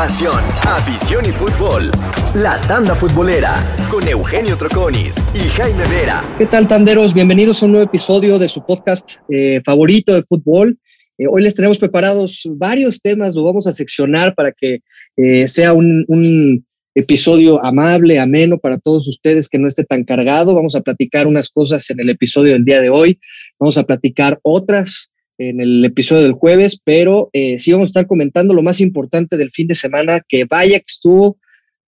Pasión, afición y fútbol. La tanda futbolera con Eugenio Troconis y Jaime Vera. ¿Qué tal, tanderos? Bienvenidos a un nuevo episodio de su podcast eh, favorito de fútbol. Eh, hoy les tenemos preparados varios temas, lo vamos a seccionar para que eh, sea un, un episodio amable, ameno para todos ustedes que no esté tan cargado. Vamos a platicar unas cosas en el episodio del día de hoy, vamos a platicar otras en el episodio del jueves, pero eh, sí vamos a estar comentando lo más importante del fin de semana, que vaya que estuvo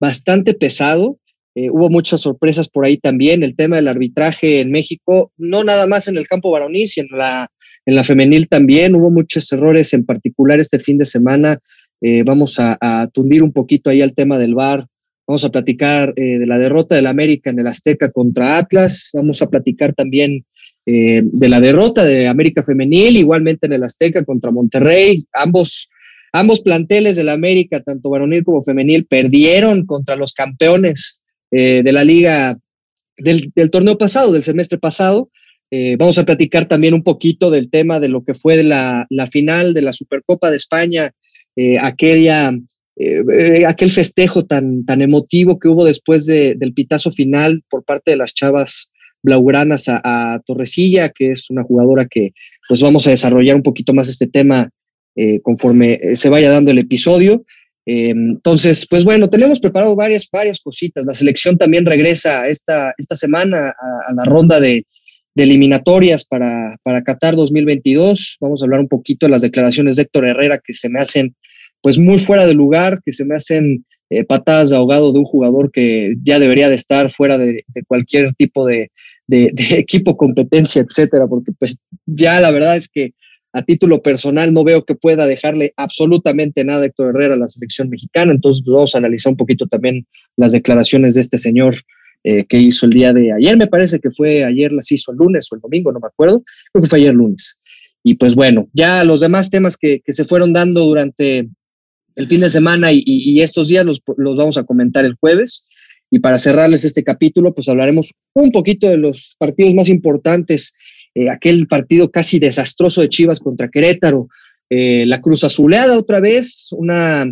bastante pesado. Eh, hubo muchas sorpresas por ahí también. El tema del arbitraje en México, no nada más en el campo varonil, sino en la, en la femenil también. Hubo muchos errores, en particular este fin de semana. Eh, vamos a, a, tundir un poquito ahí al tema del VAR. Vamos a platicar de la derrota del América en el Azteca contra Atlas. Vamos a platicar también eh, de la derrota de América Femenil, igualmente en el Azteca contra Monterrey. Ambos, ambos planteles del América, tanto varonil como femenil, perdieron contra los campeones eh, de la liga del, torneo pasado, del semestre pasado. Eh, vamos a platicar también un poquito del tema de lo que fue la, final de la Supercopa de España, aquella, aquel festejo tan, tan emotivo que hubo después del pitazo final por parte de las chavas blaugranas a, Torrecilla, que es una jugadora que pues vamos a desarrollar un poquito más este tema eh, conforme eh, se vaya dando el episodio. Eh, entonces, pues bueno, tenemos preparado varias, varias cositas. La selección también regresa esta, esta semana a, la ronda de, eliminatorias para, para Qatar 2022. Vamos a hablar un poquito de las declaraciones de Héctor Herrera que se me hacen pues muy fuera de lugar, que se me hacen patadas de ahogado de un jugador que ya debería de estar fuera de cualquier tipo de, de, equipo, competencia, etcétera, porque pues ya la verdad es que a título personal no veo que pueda dejarle absolutamente nada a Héctor Herrera a la selección mexicana, entonces pues, vamos a analizar un poquito también las declaraciones de este señor eh, que hizo el día de ayer, me parece que fue ayer, las hizo el lunes o el domingo, no me acuerdo, creo que fue ayer lunes. Y pues bueno, ya los demás temas que, que se fueron dando durante el fin de semana y, y estos días los, los, vamos a comentar el jueves. Y para cerrarles este capítulo, pues hablaremos un poquito de los partidos más importantes, eh, aquel partido casi desastroso de Chivas contra Querétaro, eh, la Cruz Azuleada otra vez, una,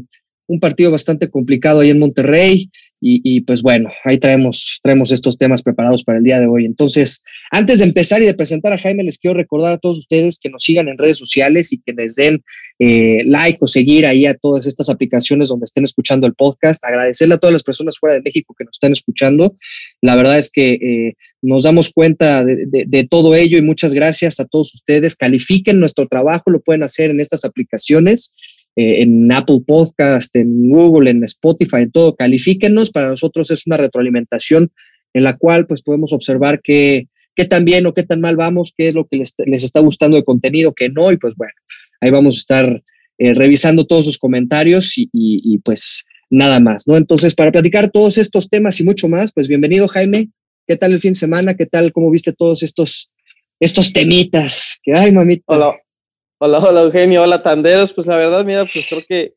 un partido bastante complicado ahí en Monterrey, y, pues bueno, ahí traemos, traemos estos temas preparados para el día de hoy. Entonces, antes de empezar y de presentar a Jaime, les quiero recordar a todos ustedes que nos sigan en redes sociales y que les den eh, like o seguir ahí a todas estas aplicaciones donde estén escuchando el podcast. Agradecerle a todas las personas fuera de México que nos están escuchando. La verdad es que eh, nos damos cuenta de, de todo ello y muchas gracias a todos ustedes. Califiquen nuestro trabajo, lo pueden hacer en estas aplicaciones. Eh, en Apple Podcast, en Google, en Spotify, en todo, califíquenos. Para nosotros es una retroalimentación en la cual pues podemos observar qué, qué tan bien o qué tan mal vamos, qué es lo que les, les está gustando de contenido, qué no, y pues bueno, ahí vamos a estar eh, revisando todos sus comentarios y, y, pues nada más, ¿no? Entonces, para platicar todos estos temas y mucho más, pues bienvenido Jaime, ¿qué tal el fin de semana? ¿Qué tal? ¿Cómo viste todos estos, estos temitas? Que, ay, mamita. Hola, Hola, hola Eugenio, hola Tanderos. Pues la verdad, mira, pues creo que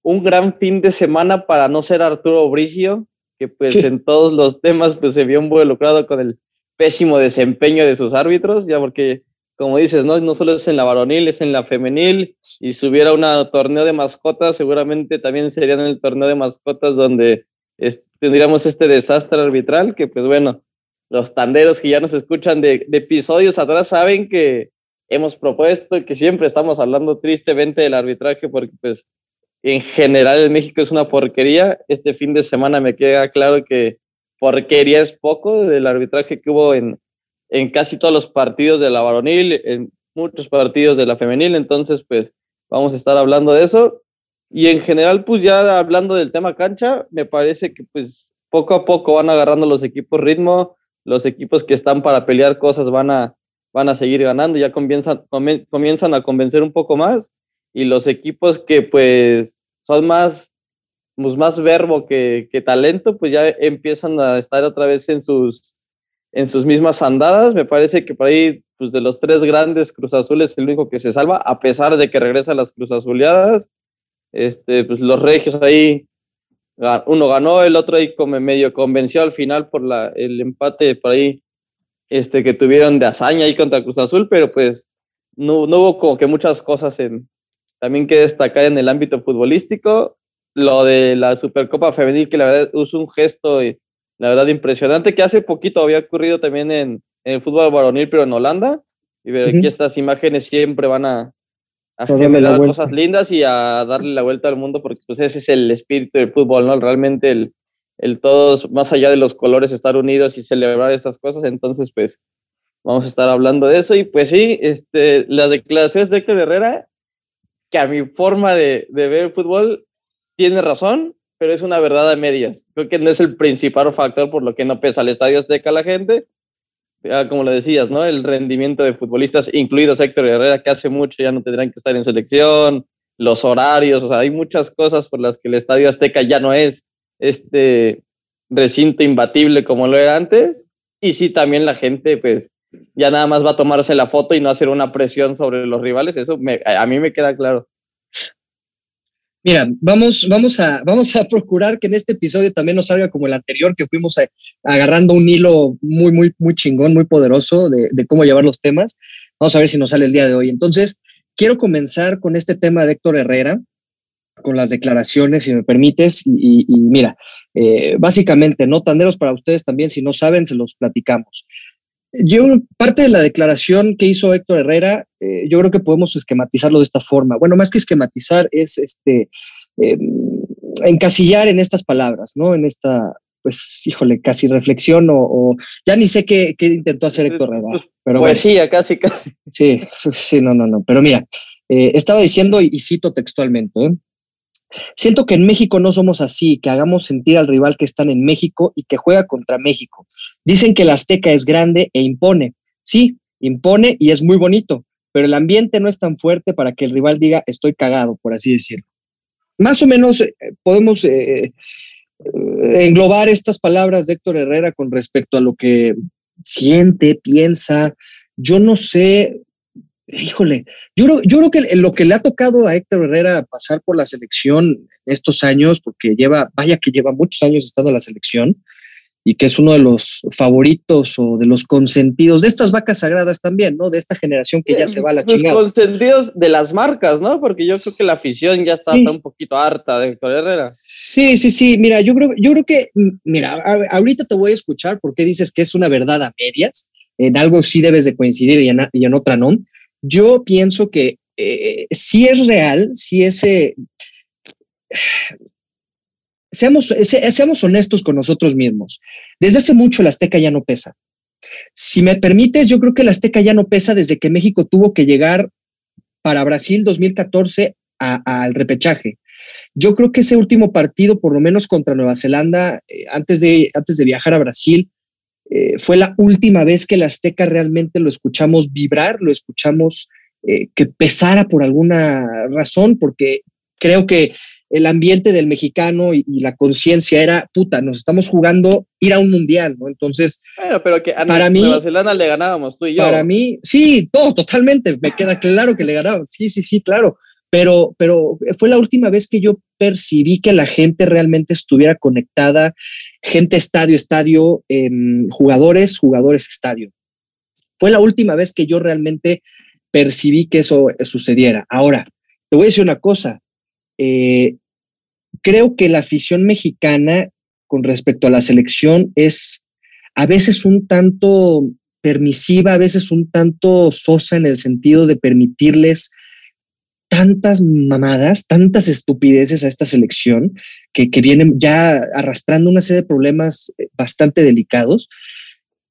un gran fin de semana para no ser Arturo Bricio, que pues en todos los temas pues se vio involucrado con el pésimo desempeño de sus árbitros, ya porque como dices, no, no solo es en la varonil, es en la femenil, y si hubiera un torneo de mascotas, seguramente también sería en el torneo de mascotas donde tendríamos este desastre arbitral, que pues bueno, los tanderos que ya nos escuchan de, de episodios atrás saben que hemos propuesto que siempre estamos hablando tristemente del arbitraje porque pues en general en México es una porquería. Este fin de semana me queda claro que porquería es poco del arbitraje que hubo en, en casi todos los partidos de la varonil, en muchos partidos de la femenil, entonces pues vamos a estar hablando de eso. Y en general, pues ya hablando del tema cancha, me parece que pues poco a poco van agarrando los equipos ritmo, los equipos que están para pelear cosas van a, van a seguir ganando, ya comienzan, comienzan a convencer un poco más y los equipos que pues son más, pues, más verbo que, que, talento, pues ya empiezan a estar otra vez en sus, en sus mismas andadas. Me parece que por ahí, pues de los tres grandes Cruz Azules, el único que se salva, a pesar de que regresa las Cruz Azuleadas. Este, pues los regios ahí, uno ganó, el otro ahí como medio convenció al final por la, el empate por ahí este, que tuvieron de hazaña ahí contra Cruz Azul, pero pues no, no hubo como que muchas cosas en, también que destacar en el ámbito futbolístico. lo de la Supercopa Femenil, que la verdad es un gesto, y, la verdad, impresionante, que hace poquito había ocurrido también en, el fútbol varonil, pero en Holanda. Y ver que estas imágenes siempre van a, a generar cosas lindas y a darle la vuelta al mundo, porque pues ese es el espíritu del fútbol, ¿no? Realmente el, el todos, más allá de los colores, estar unidos y celebrar estas cosas. Entonces, pues, vamos a estar hablando de eso. Y pues sí, este, las declaraciones de Héctor Herrera, que a mi forma de, ver el fútbol, tiene razón, pero es una verdad a medias. Creo que no es el principal factor por lo que no pesa el estadio Azteca la gente. Ya, como lo decías, ¿no? El rendimiento de futbolistas, incluidos Héctor Herrera, que hace mucho ya no tendrán que estar en selección, los horarios, o sea, hay muchas cosas por las que el estadio Azteca ya no es este recinto imbatible como lo era antes. Y sí, también la gente, pues, ya nada más va a tomarse la foto y no hacer una presión sobre los rivales. Eso a mí me queda claro. Mira, vamos, vamos, a, vamos a procurar que en este episodio también nos salga como el anterior, que fuimos agarrando un hilo muy, muy, muy chingón, muy poderoso de, cómo llevar los temas. Vamos a ver si nos sale el día de hoy. Entonces, quiero comenzar con este tema de Héctor Herrera, con las declaraciones, si me permites. Y, mira, eh, básicamente, no tanderos para ustedes también, si no saben, se los platicamos. Yo, parte de la declaración que hizo Héctor Herrera, eh, yo creo que podemos esquematizarlo de esta forma. Bueno, más que esquematizar, es este em, encasillar en estas palabras, ¿no? En esta, pues, híjole, casi reflexión o, ya ni sé qué, intentó hacer Héctor Herrera. Pero Poesía, casi, casi. Sí, sí, no, no, no. Pero mira, eh, estaba diciendo, y cito textualmente, ¿eh? Siento que en México no somos así, que hagamos sentir al rival que están en México y que juega contra México. Dicen que el Azteca es grande e impone. Sí, impone y es muy bonito, pero el ambiente no es tan fuerte para que el rival diga estoy cagado, por así decirlo. Más o menos eh, podemos eh, eh, englobar estas palabras de Héctor Herrera con respecto a lo que siente, piensa. Yo no sé, híjole, yo creo, yo creo que lo que le ha tocado a Héctor Herrera pasar por la selección estos años, porque lleva, vaya que lleva muchos años estando en la selección y que es uno de los favoritos o de los consentidos de estas vacas sagradas también, ¿no? De esta generación que ya se va a la los chingada. Los consentidos de las marcas, ¿no? Porque yo creo que la afición ya está, un poquito harta de Héctor Herrera. Sí, sí, sí. Mira, yo creo, yo creo que, mira, ahorita te voy a escuchar porque dices que es una verdad a medias. En algo sí debes de coincidir y y en otra no yo pienso que eh, si es real, si ese... Seamos, seamos honestos con nosotros mismos. Desde hace mucho el Azteca ya no pesa. Si me permites, yo creo que el Azteca ya no pesa desde que México tuvo que llegar para Brasil 2014 al repechaje. Yo creo que ese último partido, por lo menos contra Nueva Zelanda, eh, antes, de, antes de viajar a Brasil, eh, fue la última vez que el Azteca realmente lo escuchamos vibrar, lo escuchamos eh, que pesara por alguna razón, porque creo que el ambiente del mexicano y, la conciencia era, puta, nos estamos jugando ir a un mundial, ¿no? Entonces, bueno, pero que a para mí, Nueva Zelanda le ganábamos tú y yo. Para mí, sí, todo, totalmente, me queda claro que le ganábamos, sí, sí, sí, claro, pero, pero fue la última vez que yo percibí que la gente realmente estuviera conectada, gente estadio, estadio, em, jugadores, jugadores, estadio. Fue la última vez que yo realmente percibí que eso sucediera. Ahora, te voy a decir una cosa. Eh, creo que la afición mexicana con respecto a la selección es a veces un tanto permisiva, a veces un tanto sosa en el sentido de permitirles tantas mamadas, tantas estupideces a esta selección que, vienen ya arrastrando una serie de problemas eh, bastante delicados,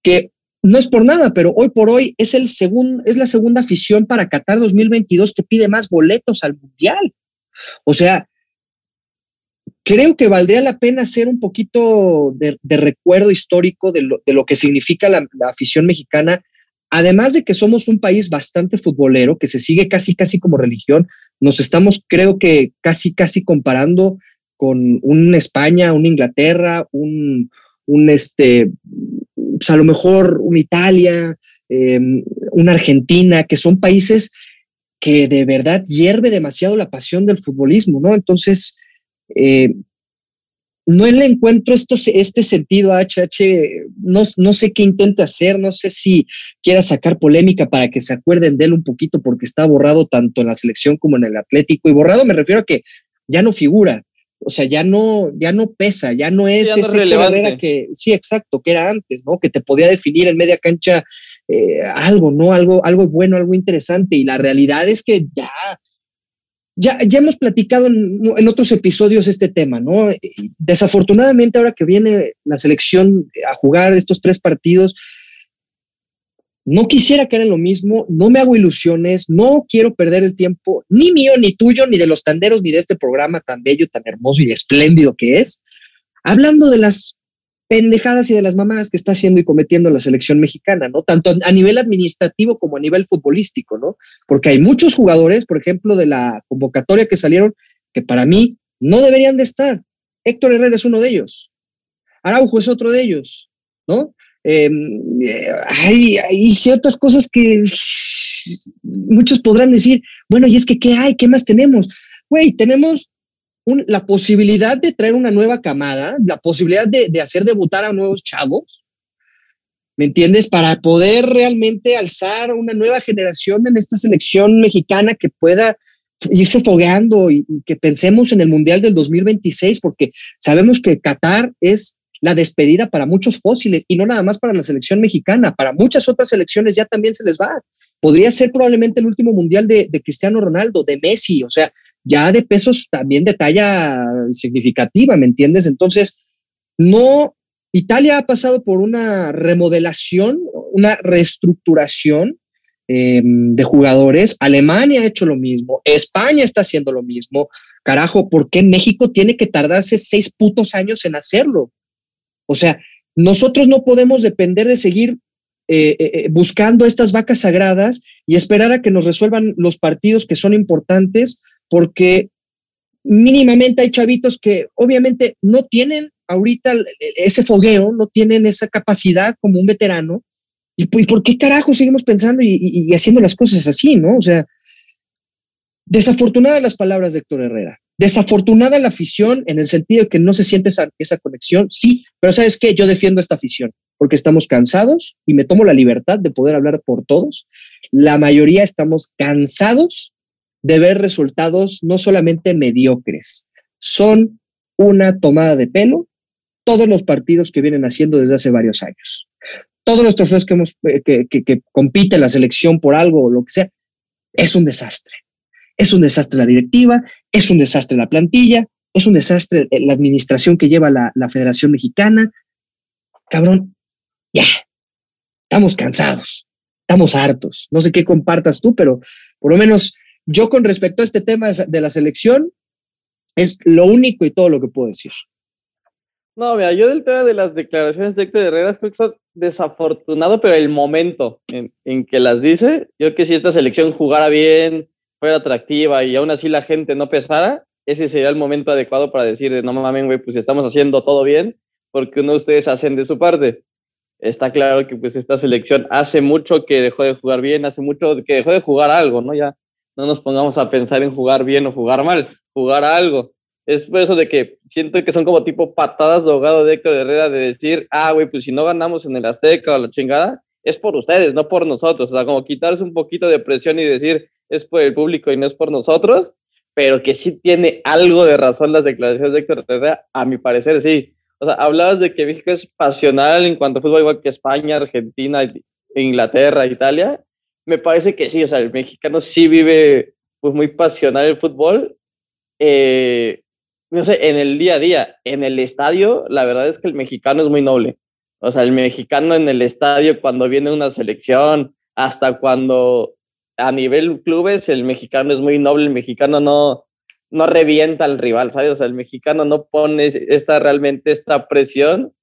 que no es por nada, pero hoy por hoy es, el segundo, es la segunda afición para Qatar 2022 que pide más boletos al Mundial. O sea, creo que valdría la pena hacer un poquito de, recuerdo histórico de lo, que significa la afición mexicana además de que somos un país bastante futbolero, que se sigue casi, casi como religión, nos estamos, creo que, casi, casi comparando con un España, un Inglaterra, un, este, pues a lo mejor una Italia, em, una Argentina, que son países que de verdad hierve demasiado la pasión del futbolismo, ¿no? Entonces, eh, no le encuentro esto, este sentido a HH, no, no sé qué intenta hacer, no sé si quiera sacar polémica para que se acuerden de él un poquito porque está borrado tanto en la selección como en el Atlético y borrado me refiero a que ya no figura. O sea, ya no, ya no pesa, ya no es ese Herrera que, sí, exacto, que era antes, ¿no? Que te podía definir en media cancha eh, algo, ¿no? Algo, algo bueno, algo interesante. Y la realidad es que ya, ya, ya hemos platicado en, otros episodios este tema, ¿no? Desafortunadamente, ahora que viene la selección a jugar estos tres partidos, no quisiera que era lo mismo, no me hago ilusiones, no quiero perder el tiempo, ni mío, ni tuyo, ni de los tanderos, ni de este programa tan bello, tan hermoso y espléndido que es, hablando de las pendejadas y de las mamadas que está haciendo y cometiendo la selección mexicana, ¿no? Tanto a nivel administrativo como a nivel futbolístico, ¿no? Porque hay muchos jugadores, por ejemplo, de la convocatoria que salieron, que para mí no deberían de estar. Héctor Herrera es uno de ellos. Araujo es otro de ellos, ¿no? Em, eh, hay, ciertas cosas que muchos podrán decir, bueno, y es que, ¿qué hay? ¿Qué más tenemos? Güey, tenemos la posibilidad de traer una nueva camada, la posibilidad de, de hacer debutar a nuevos chavos, ¿me entiendes? Para poder realmente alzar una nueva generación en esta selección mexicana que pueda irse fogueando y, que pensemos en el Mundial del 2026, porque sabemos que Qatar es la despedida para muchos fósiles y no nada más para la selección mexicana, para muchas otras selecciones ya también se les va. Podría ser probablemente el último mundial de, Cristiano Ronaldo, de Messi, o sea, ya de pesos también de talla significativa, ¿me entiendes? Entonces, no, Italia ha pasado por una remodelación, una reestructuración em, de jugadores, Alemania ha hecho lo mismo, España está haciendo lo mismo, carajo, ¿por qué México tiene que tardarse seis putos años en hacerlo? O sea, nosotros no podemos depender de seguir eh, eh, eh, buscando estas vacas sagradas y esperar a que nos resuelvan los partidos que son importantes, porque mínimamente hay chavitos que obviamente no tienen ahorita ese fogueo, no tienen esa capacidad como un veterano. ¿Y, por qué carajo seguimos pensando y, y haciendo las cosas así, no? O sea, desafortunadas las palabras de Héctor Herrera. Desafortunada la afición en el sentido de que no se siente esa, esa conexión, sí, pero ¿sabes qué? Yo defiendo esta afición porque estamos cansados y me tomo la libertad de poder hablar por todos. La mayoría estamos cansados de ver resultados no solamente mediocres, son una tomada de pelo todos los partidos que vienen haciendo desde hace varios años. Todos los trofeos que, hemos, eh, que, compite la selección por algo o lo que sea, es un desastre. Es un desastre la directiva, es un desastre la plantilla, es un desastre la administración que lleva la, Federación Mexicana. Cabrón, ya, estamos cansados, estamos hartos. No sé qué compartas tú, pero por lo menos yo con respecto a este tema de la selección, es lo único y todo lo que puedo decir. No, mira, yo del tema de las declaraciones de Héctor Herrera creo que está desafortunado, pero el momento en, en, que las dice, yo creo que si esta selección jugara bien, fuera atractiva y aún así la gente no pesara, ese sería el momento adecuado para decir, no mames, güey, pues estamos haciendo todo bien, porque uno de ustedes hacen de su parte. Está claro que pues esta selección hace mucho que dejó de jugar bien, hace mucho que dejó de jugar algo, ¿no? Ya no nos pongamos a pensar en jugar bien o jugar mal, jugar algo. Es por eso de que siento que son como tipo patadas de ahogado de Héctor Herrera de decir, ah, güey, pues si no ganamos en el Azteca o la chingada, es por ustedes, no por nosotros. O sea, como quitarse un poquito de presión y decir, es por el público y no es por nosotros, pero que sí tiene algo de razón las declaraciones de Héctor Herrera, a mi parecer sí. O sea, hablabas de que México es pasional en cuanto a fútbol, igual que España, Argentina, Inglaterra, Italia. Me parece que sí, o sea, el mexicano sí vive pues muy pasional el fútbol. Eh, no sé, en el día a día, en el estadio, la verdad es que el mexicano es muy noble. O sea, el mexicano en el estadio cuando viene una selección, hasta cuando a nivel clubes el mexicano es muy noble, el mexicano no, no revienta al rival, ¿sabes? O sea, el mexicano no pone esta realmente esta presión,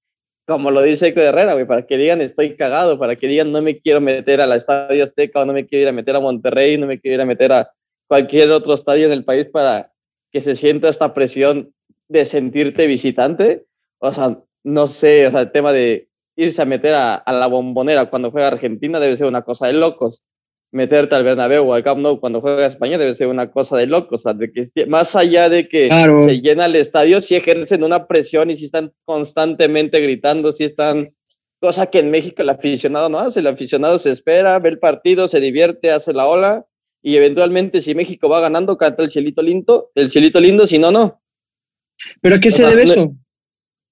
como lo dice Eco Herrera, güey, para que digan estoy cagado, para que digan no me quiero meter a la Estadio Azteca o no me quiero ir a meter a Monterrey, no me quiero ir a meter a cualquier otro estadio en el país para que se sienta esta presión de sentirte visitante. O sea, no sé, o sea, el tema de irse a meter a la bombonera cuando juega Argentina debe ser una cosa de locos meterte al Bernabéu o al Camp Nou cuando juega España debe ser una cosa de loco, o sea, de que más allá de que se llena el estadio, si ejercen una presión y si están constantemente gritando, si están, cosa que en México el aficionado no hace, el aficionado se espera, ve el partido, se divierte, hace la ola y eventualmente si México va ganando, canta el cielito lindo, el cielito lindo, si no, no. ¿Pero a qué se debe eso?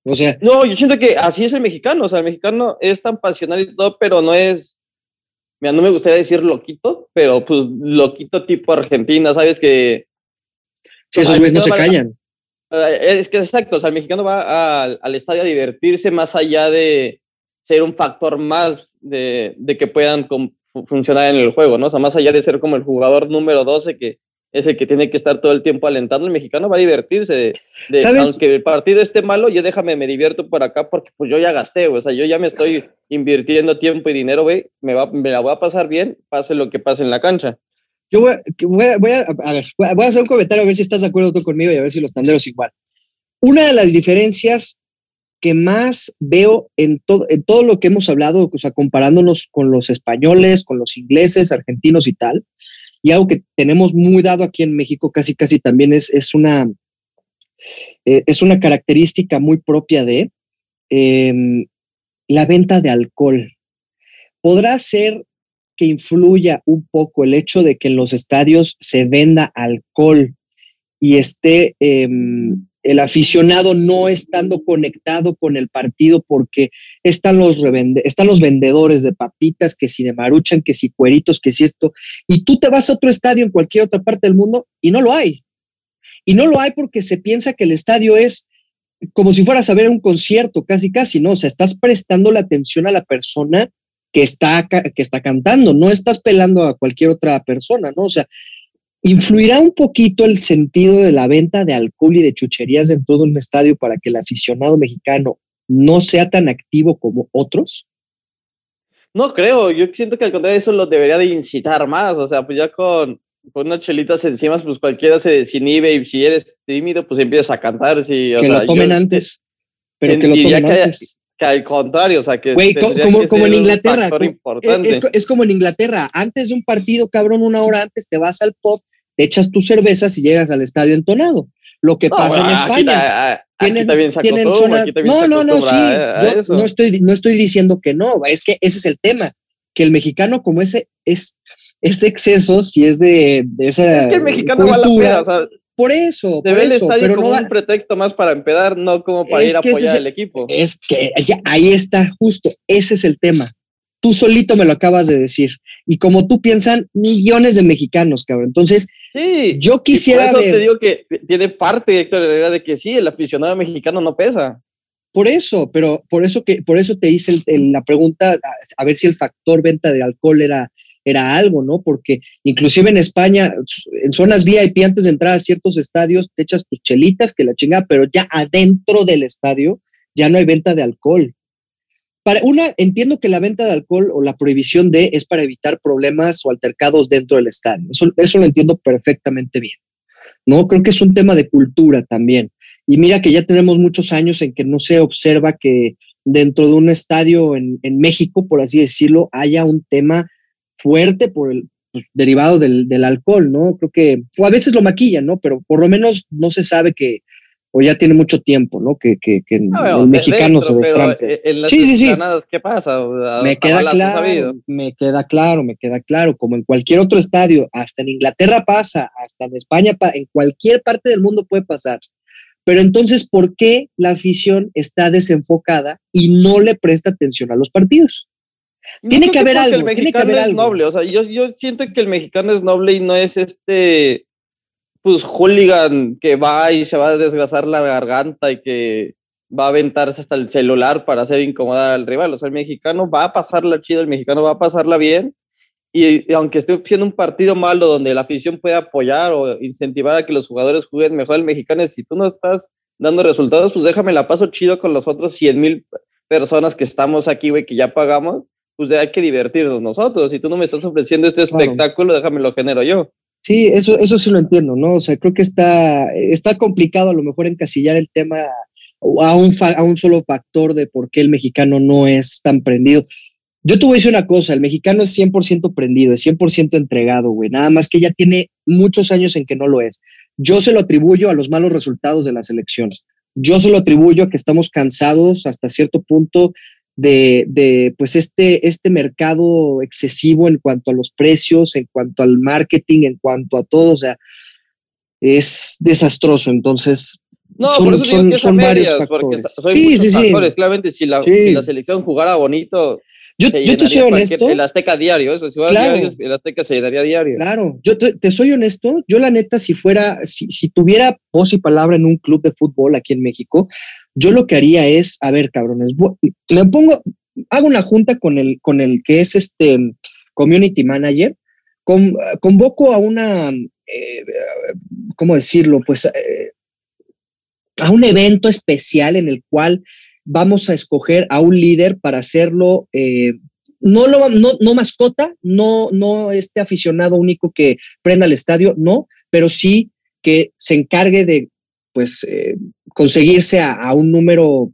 O sea. No, yo siento que así es el mexicano. O sea, el mexicano es tan pasional y todo, pero no es. Mira, no me gustaría decir loquito, pero pues loquito tipo Argentina, ¿sabes? Que. Sí, esos güeyes no se callan. Eh, es que exacto, o sea, el mexicano va al estadio a divertirse más allá de ser un factor más de, de que puedan funcionar en el juego, ¿no? O sea, más allá de ser como el jugador número 12 que es el que tiene que estar todo el tiempo alentando, el mexicano va a divertirse. De, Aunque el partido esté malo, yo déjame, me divierto por acá porque pues yo ya gasté, o sea, yo ya me estoy invirtiendo tiempo y dinero, güey, me, va, me la voy a pasar bien, pase lo que pase en la cancha. Yo voy, a, voy a, a, ver, voy a hacer un comentario a ver si estás de acuerdo tú conmigo y a ver si los tanderos igual. Una de las diferencias que más veo en, todo en todo lo que hemos hablado, o sea, comparándonos con los españoles, con los ingleses, argentinos y tal, y algo que tenemos muy dado aquí en México, casi casi también es, es, una, eh, es una característica muy propia de em, la venta de alcohol. Podrá ser que influya un poco el hecho de que en los estadios se venda alcohol y esté em, el aficionado no estando conectado con el partido porque están los, están los vendedores de papitas, que si de maruchan, que si cueritos, que si esto, y tú te vas a otro estadio en cualquier otra parte del mundo y no lo hay. Y no lo hay porque se piensa que el estadio es como si fueras a ver un concierto, casi, casi, ¿no? O sea, estás prestando la atención a la persona que está, que está cantando, no estás pelando a cualquier otra persona, ¿no? O sea, ¿Influirá un poquito el sentido de la venta de alcohol y de chucherías en todo un estadio para que el aficionado mexicano no sea tan activo como otros? No creo, yo siento que al contrario eso lo debería de incitar más, o sea, pues ya con, con unas chelitas encima, pues cualquiera se desinhibe y si eres tímido, pues empiezas a cantar. Si, que lo tomen antes, pero que lo tomen antes. Que al contrario, o sea, que. Güey, como, como en Inglaterra. Es, es, como en Inglaterra. Antes de un partido, cabrón, una hora antes te vas al pop echas tus cervezas y llegas al estadio entonado. Lo que pasa en España. no, no, no, sí. no, estoy, no estoy diciendo que no, es que ese es el tema. Que el mexicano, como ese es este exceso, si es de, esa. Es que el mexicano cultura, va a la por eso, por eso, pero como no un pretexto más para empedar, no como para ir a apoyar al equipo. Es que ahí está, justo, ese es el tema. Tú solito me lo acabas de decir. Y como tú piensan millones de mexicanos, cabrón. Entonces, sí, yo quisiera. por eso te digo que tiene parte, Héctor, de que sí, el aficionado mexicano no pesa. Por eso, pero por eso que, por eso te hice la pregunta a, ver si el factor venta de alcohol era, era algo, ¿no? Porque inclusive en España, en zonas VIP, antes de entrar a ciertos estadios, te echas tus chelitas, que la chingada, pero ya adentro del estadio ya no hay venta de alcohol. Para una, entiendo que la venta de alcohol o la prohibición de es para evitar problemas o altercados dentro del estadio. Eso, eso lo entiendo perfectamente bien. ¿no? Creo que es un tema de cultura también. Y mira que ya tenemos muchos años en que no se observa que dentro de un estadio en, en México, por así decirlo, haya un tema fuerte por el, pues, derivado del, del, alcohol, ¿no? Creo que, o a veces lo maquillan, ¿no? Pero por lo menos no se sabe que, o ya tiene mucho tiempo, ¿no? Que, que, que el mexicano se destrampe. sí, sí, sí. ¿Qué pasa? Me queda claro, me queda claro, me queda claro. Como en cualquier otro estadio, hasta en Inglaterra pasa, hasta en España, en cualquier parte del mundo puede pasar. Pero entonces, ¿por qué la afición está desenfocada y no le presta atención a los partidos? Tiene que, haber algo. El mexicano es noble, o sea, yo, yo siento que el mexicano es noble y no es este pues hooligan que va y se va a desgrasar la garganta y que va a aventarse hasta el celular para hacer incomodar al rival. O sea, el mexicano va a pasarla chido, el mexicano va a pasarla bien. Y, aunque esté siendo un partido malo donde la afición puede apoyar o incentivar a que los jugadores jueguen mejor, el mexicano si tú no estás dando resultados, pues déjame la paso chido con los otros 100 mil personas que estamos aquí, güey, que ya pagamos, pues hay que divertirnos nosotros. Si tú no me estás ofreciendo este espectáculo, déjame lo genero yo. Sí, eso, eso sí lo entiendo, ¿no? O sea, creo que está, está complicado a lo mejor encasillar el tema a un, a un solo factor de por qué el mexicano no es tan prendido. Yo te voy a decir una cosa, el mexicano es 100% prendido, es 100% entregado, güey, nada más que ya tiene muchos años en que no lo es. Yo se lo atribuyo a los malos resultados de las elecciones. Yo se lo atribuyo a que estamos cansados hasta cierto punto de, pues este, este mercado excesivo en cuanto a los precios, en cuanto al marketing, en cuanto a todo, o sea, es desastroso. Entonces, No, son, por eso son, son varios factores. sí, sí, sí. Claramente, si la, si la selección jugara bonito, yo, te soy honesto. El Azteca diario, eso, si claro, diario, el Azteca se llenaría diario. Claro, yo te, soy honesto. Yo, la neta, si fuera, si, si, tuviera voz y palabra en un club de fútbol aquí en México, yo lo que haría es, a ver, cabrones, me pongo, hago una junta con el, con el que es este community manager, convoco a una, eh, ¿cómo decirlo? Pues eh, a un evento especial en el cual vamos a escoger a un líder para hacerlo, eh, no, lo, no, no mascota, no, no este aficionado único que prenda el estadio, no, pero sí que se encargue de pues eh, conseguirse a, un número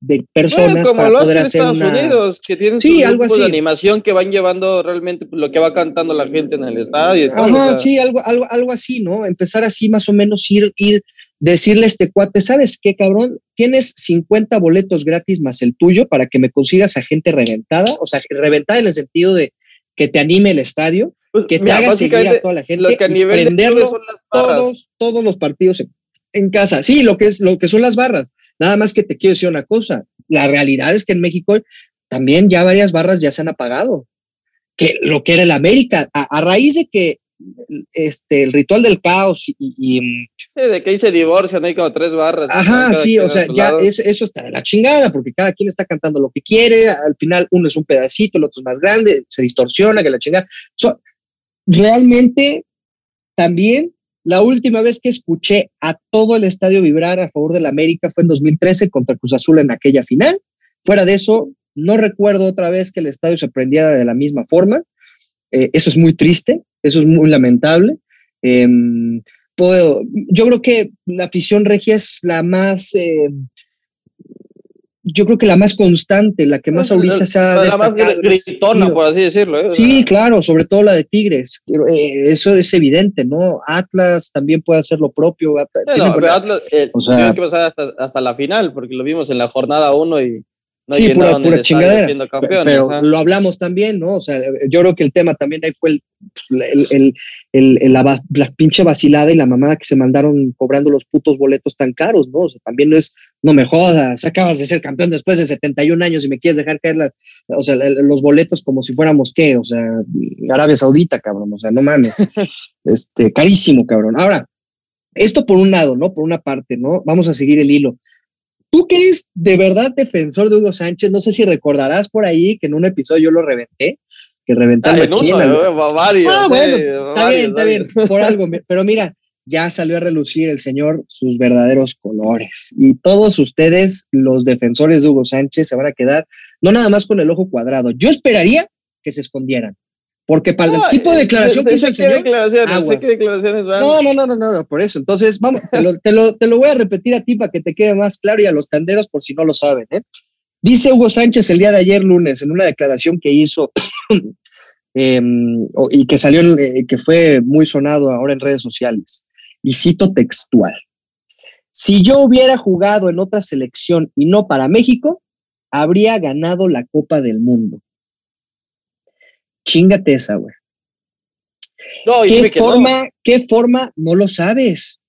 de personas para poder hacer Estados Unidos, que tienen sí, algo así. de animación que van llevando realmente lo que va cantando la gente en el estadio. Ajá, sí, algo, algo, algo así, ¿no? Empezar así más o menos ir, ir decirle a este cuate, ¿sabes qué, cabrón? Tienes 50 boletos gratis más el tuyo para que me consigas a gente reventada, o sea, reventada en el sentido de que te anime el estadio, pues, que te haga seguir a toda la gente y prenderlo todos, todos los partidos en, casa. Sí, lo que, es, lo que son las barras. Nada más que te quiero decir una cosa, la realidad es que en México también ya varias barras ya se han apagado. Que lo que era el América, a raíz de que este, el ritual del caos y... Mm, de que ahí se divorcian, hay como tres barras. Ajá, sí, o sea, ya eso está de la chingada, porque cada quien está cantando lo que quiere, al final uno es un pedacito, el otro es más grande, se distorsiona, que la chingada. realmente, también, la última vez que escuché a todo el estadio vibrar a favor de la América fue en 2013 contra Cruz Azul en aquella final. Fuera de eso, no recuerdo otra vez que el estadio se prendiera de la misma forma. Eh, eso es muy triste, eso es muy lamentable. Em, puedo, yo creo que la afición regia es la más, eh, yo creo que la más constante, la que más ahorita se ha La más gritona, por así decirlo. ¿eh? Sí, claro, sobre todo la de Tigres. eso es evidente, ¿no? Atlas también puede hacer lo propio. Atlas, o sea, que pasar hasta, hasta, la final, porque lo vimos en la jornada 1 y sí, pura, pura chingadera. Pero lo hablamos también, ¿no? O sea, yo creo que el tema también ahí fue el, el, la, pinche vacilada y la mamada que se mandaron cobrando los putos boletos tan caros, ¿no? O sea, también no es, no me jodas, acabas de ser campeón después de 71 años y me quieres dejar caer o sea, los boletos como si fuéramos qué, o sea, Arabia Saudita, cabrón, o sea, no mames. este, carísimo, cabrón. Ahora, esto por un lado, ¿no? Por una parte, ¿no? Vamos a seguir el hilo. Tú que eres de verdad defensor de Hugo Sánchez, no sé si recordarás por ahí que en un episodio yo lo reventé, que reventé ah, China. ah, bueno, está bien, está bien, por algo, pero mira, ya salió a relucir el señor sus verdaderos colores. Y todos ustedes, los defensores de Hugo Sánchez, se van a quedar no nada más con el ojo cuadrado. Yo esperaría que se escondieran. Porque para el tipo de declaración que hizo el señor. No, no, no, no, no, por eso. Entonces, vamos, te lo, te, lo, te lo, voy a repetir a ti para que te quede más claro y a los tanderos por si no lo saben. ¿eh? Dice Hugo Sánchez el día de ayer lunes en una declaración que hizo em, y que salió, eh, que fue muy sonado ahora en redes sociales. Y cito textual. Si yo hubiera jugado en otra selección y no para México, habría ganado la Copa del Mundo. Chingate esa, güey. No, ¿Qué forma, no. qué forma? No lo sabes.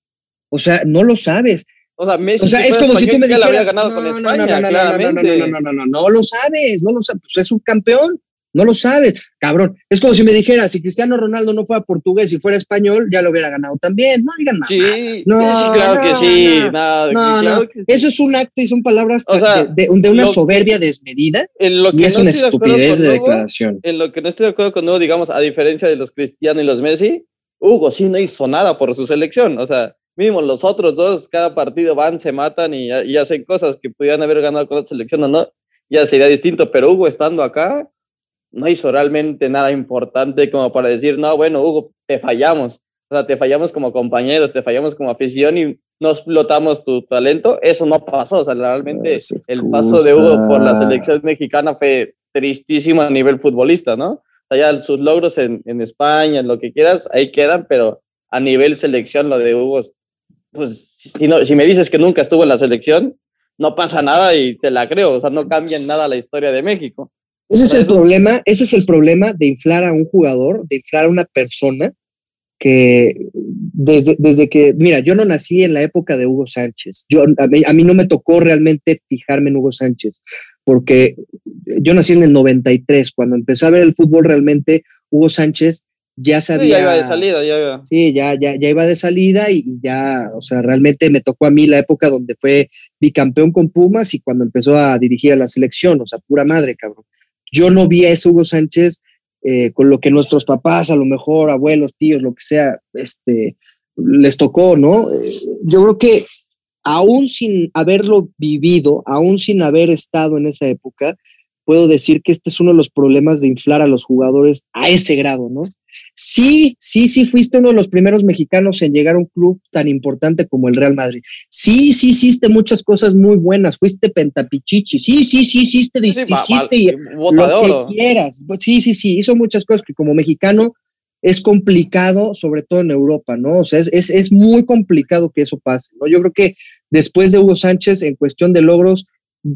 O sea, no lo sabes. O sea, Messi, o sea es como si tú me dijeras, no, no, no, no, no, no, no, no, no, no, no, no, no lo sabes, no lo sabes, pues es un campeón. No lo sabes, cabrón. Es como si me dijera, si Cristiano Ronaldo no fuera portugués y fuera español, ya lo hubiera ganado también. No digan nada. Sí, no, sí, claro que sí. No, claro Que Eso es un acto y son palabras o sea, de, de, una soberbia desmedida en lo que y es una estupidez de, declaración. En lo que no estoy de acuerdo con Hugo, digamos, a diferencia de los Cristiano y los Messi, Hugo sí no hizo nada por su selección. O sea, mismo los otros dos, cada partido van, se matan y, y hacen cosas que pudieran haber ganado con la selección o no, ya sería distinto. Pero Hugo estando acá no hizo realmente nada importante como para decir, no, bueno, Hugo, te fallamos. O sea, te fallamos como compañeros, te fallamos como afición y no explotamos tu talento. Eso no pasó. O sea, realmente el paso de Hugo por la selección mexicana fue tristísimo a nivel futbolista, ¿no? O sea, ya sus logros en, en España, en lo que quieras, ahí quedan, pero a nivel selección, lo de Hugo, pues si, no, si me dices que nunca estuvo en la selección, no pasa nada y te la creo. O sea, no cambia en nada la historia de México. Ese es el problema, ese es el problema de inflar a un jugador, de inflar a una persona que desde, desde que, mira, yo no nací en la época de Hugo Sánchez. Yo, a mí, no me tocó realmente fijarme en Hugo Sánchez, porque yo nací en el 93, cuando empecé a ver el fútbol realmente, Hugo Sánchez ya sabía. ya iba de salida, ya iba. Sí, ya, ya, ya iba de salida y, ya, o sea, realmente me tocó a mí la época donde fue bicampeón con Pumas y cuando empezó a dirigir a la selección, o sea, pura madre, cabrón. Yo no vi a ese Hugo Sánchez eh, con lo que nuestros papás, a lo mejor abuelos, tíos, lo que sea, este, les tocó, ¿no? Eh, yo creo que aún sin haberlo vivido, aún sin haber estado en esa época, puedo decir que este es uno de los problemas de inflar a los jugadores a ese grado, ¿no? Sí, sí, sí, fuiste uno de los primeros mexicanos en llegar a un club tan importante como el Real Madrid. Sí, sí, hiciste muchas cosas muy buenas. Fuiste pentapichichi. Sí, sí, sí, hiciste, sí, hiciste lo que quieras. Sí, sí, sí, hizo muchas cosas que como mexicano es complicado, sobre todo en Europa, ¿no? O sea, es, es, es muy complicado que eso pase, ¿no? Yo creo que después de Hugo Sánchez, en cuestión de logros,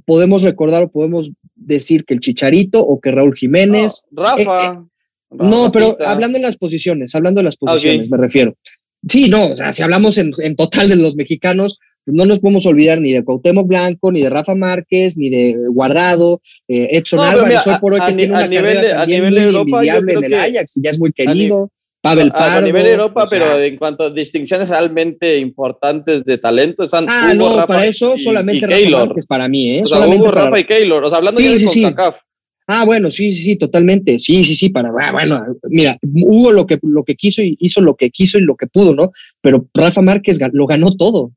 podemos recordar o podemos decir que el Chicharito o que Raúl Jiménez. Rafa. Eh, eh, no, pero hablando en las posiciones, hablando de las posiciones, me refiero. Sí, no, o sea, si hablamos en, total de los mexicanos, pues no nos podemos olvidar ni de Cuauhtémoc Blanco, ni de Rafa Márquez, ni de Guardado, eh, Edson Álvarez, por hoy que tiene una nivel carrera también muy Europa, en el Ajax, y ya es muy querido. Pavel Pardo. A nivel Europa, pero en cuanto a distinciones realmente importantes de talento, están Ah, no, para eso solamente Rafa Márquez para mí, ¿eh? solamente Hugo, Rafa y Keylor, o sea, hablando ya de sí, Ah, bueno, sí, sí, sí, totalmente. Sí, sí, sí, para, ah, bueno, mira, hubo lo que, lo que quiso y hizo lo que quiso y lo que pudo, ¿no? Pero Rafa Márquez lo ganó todo.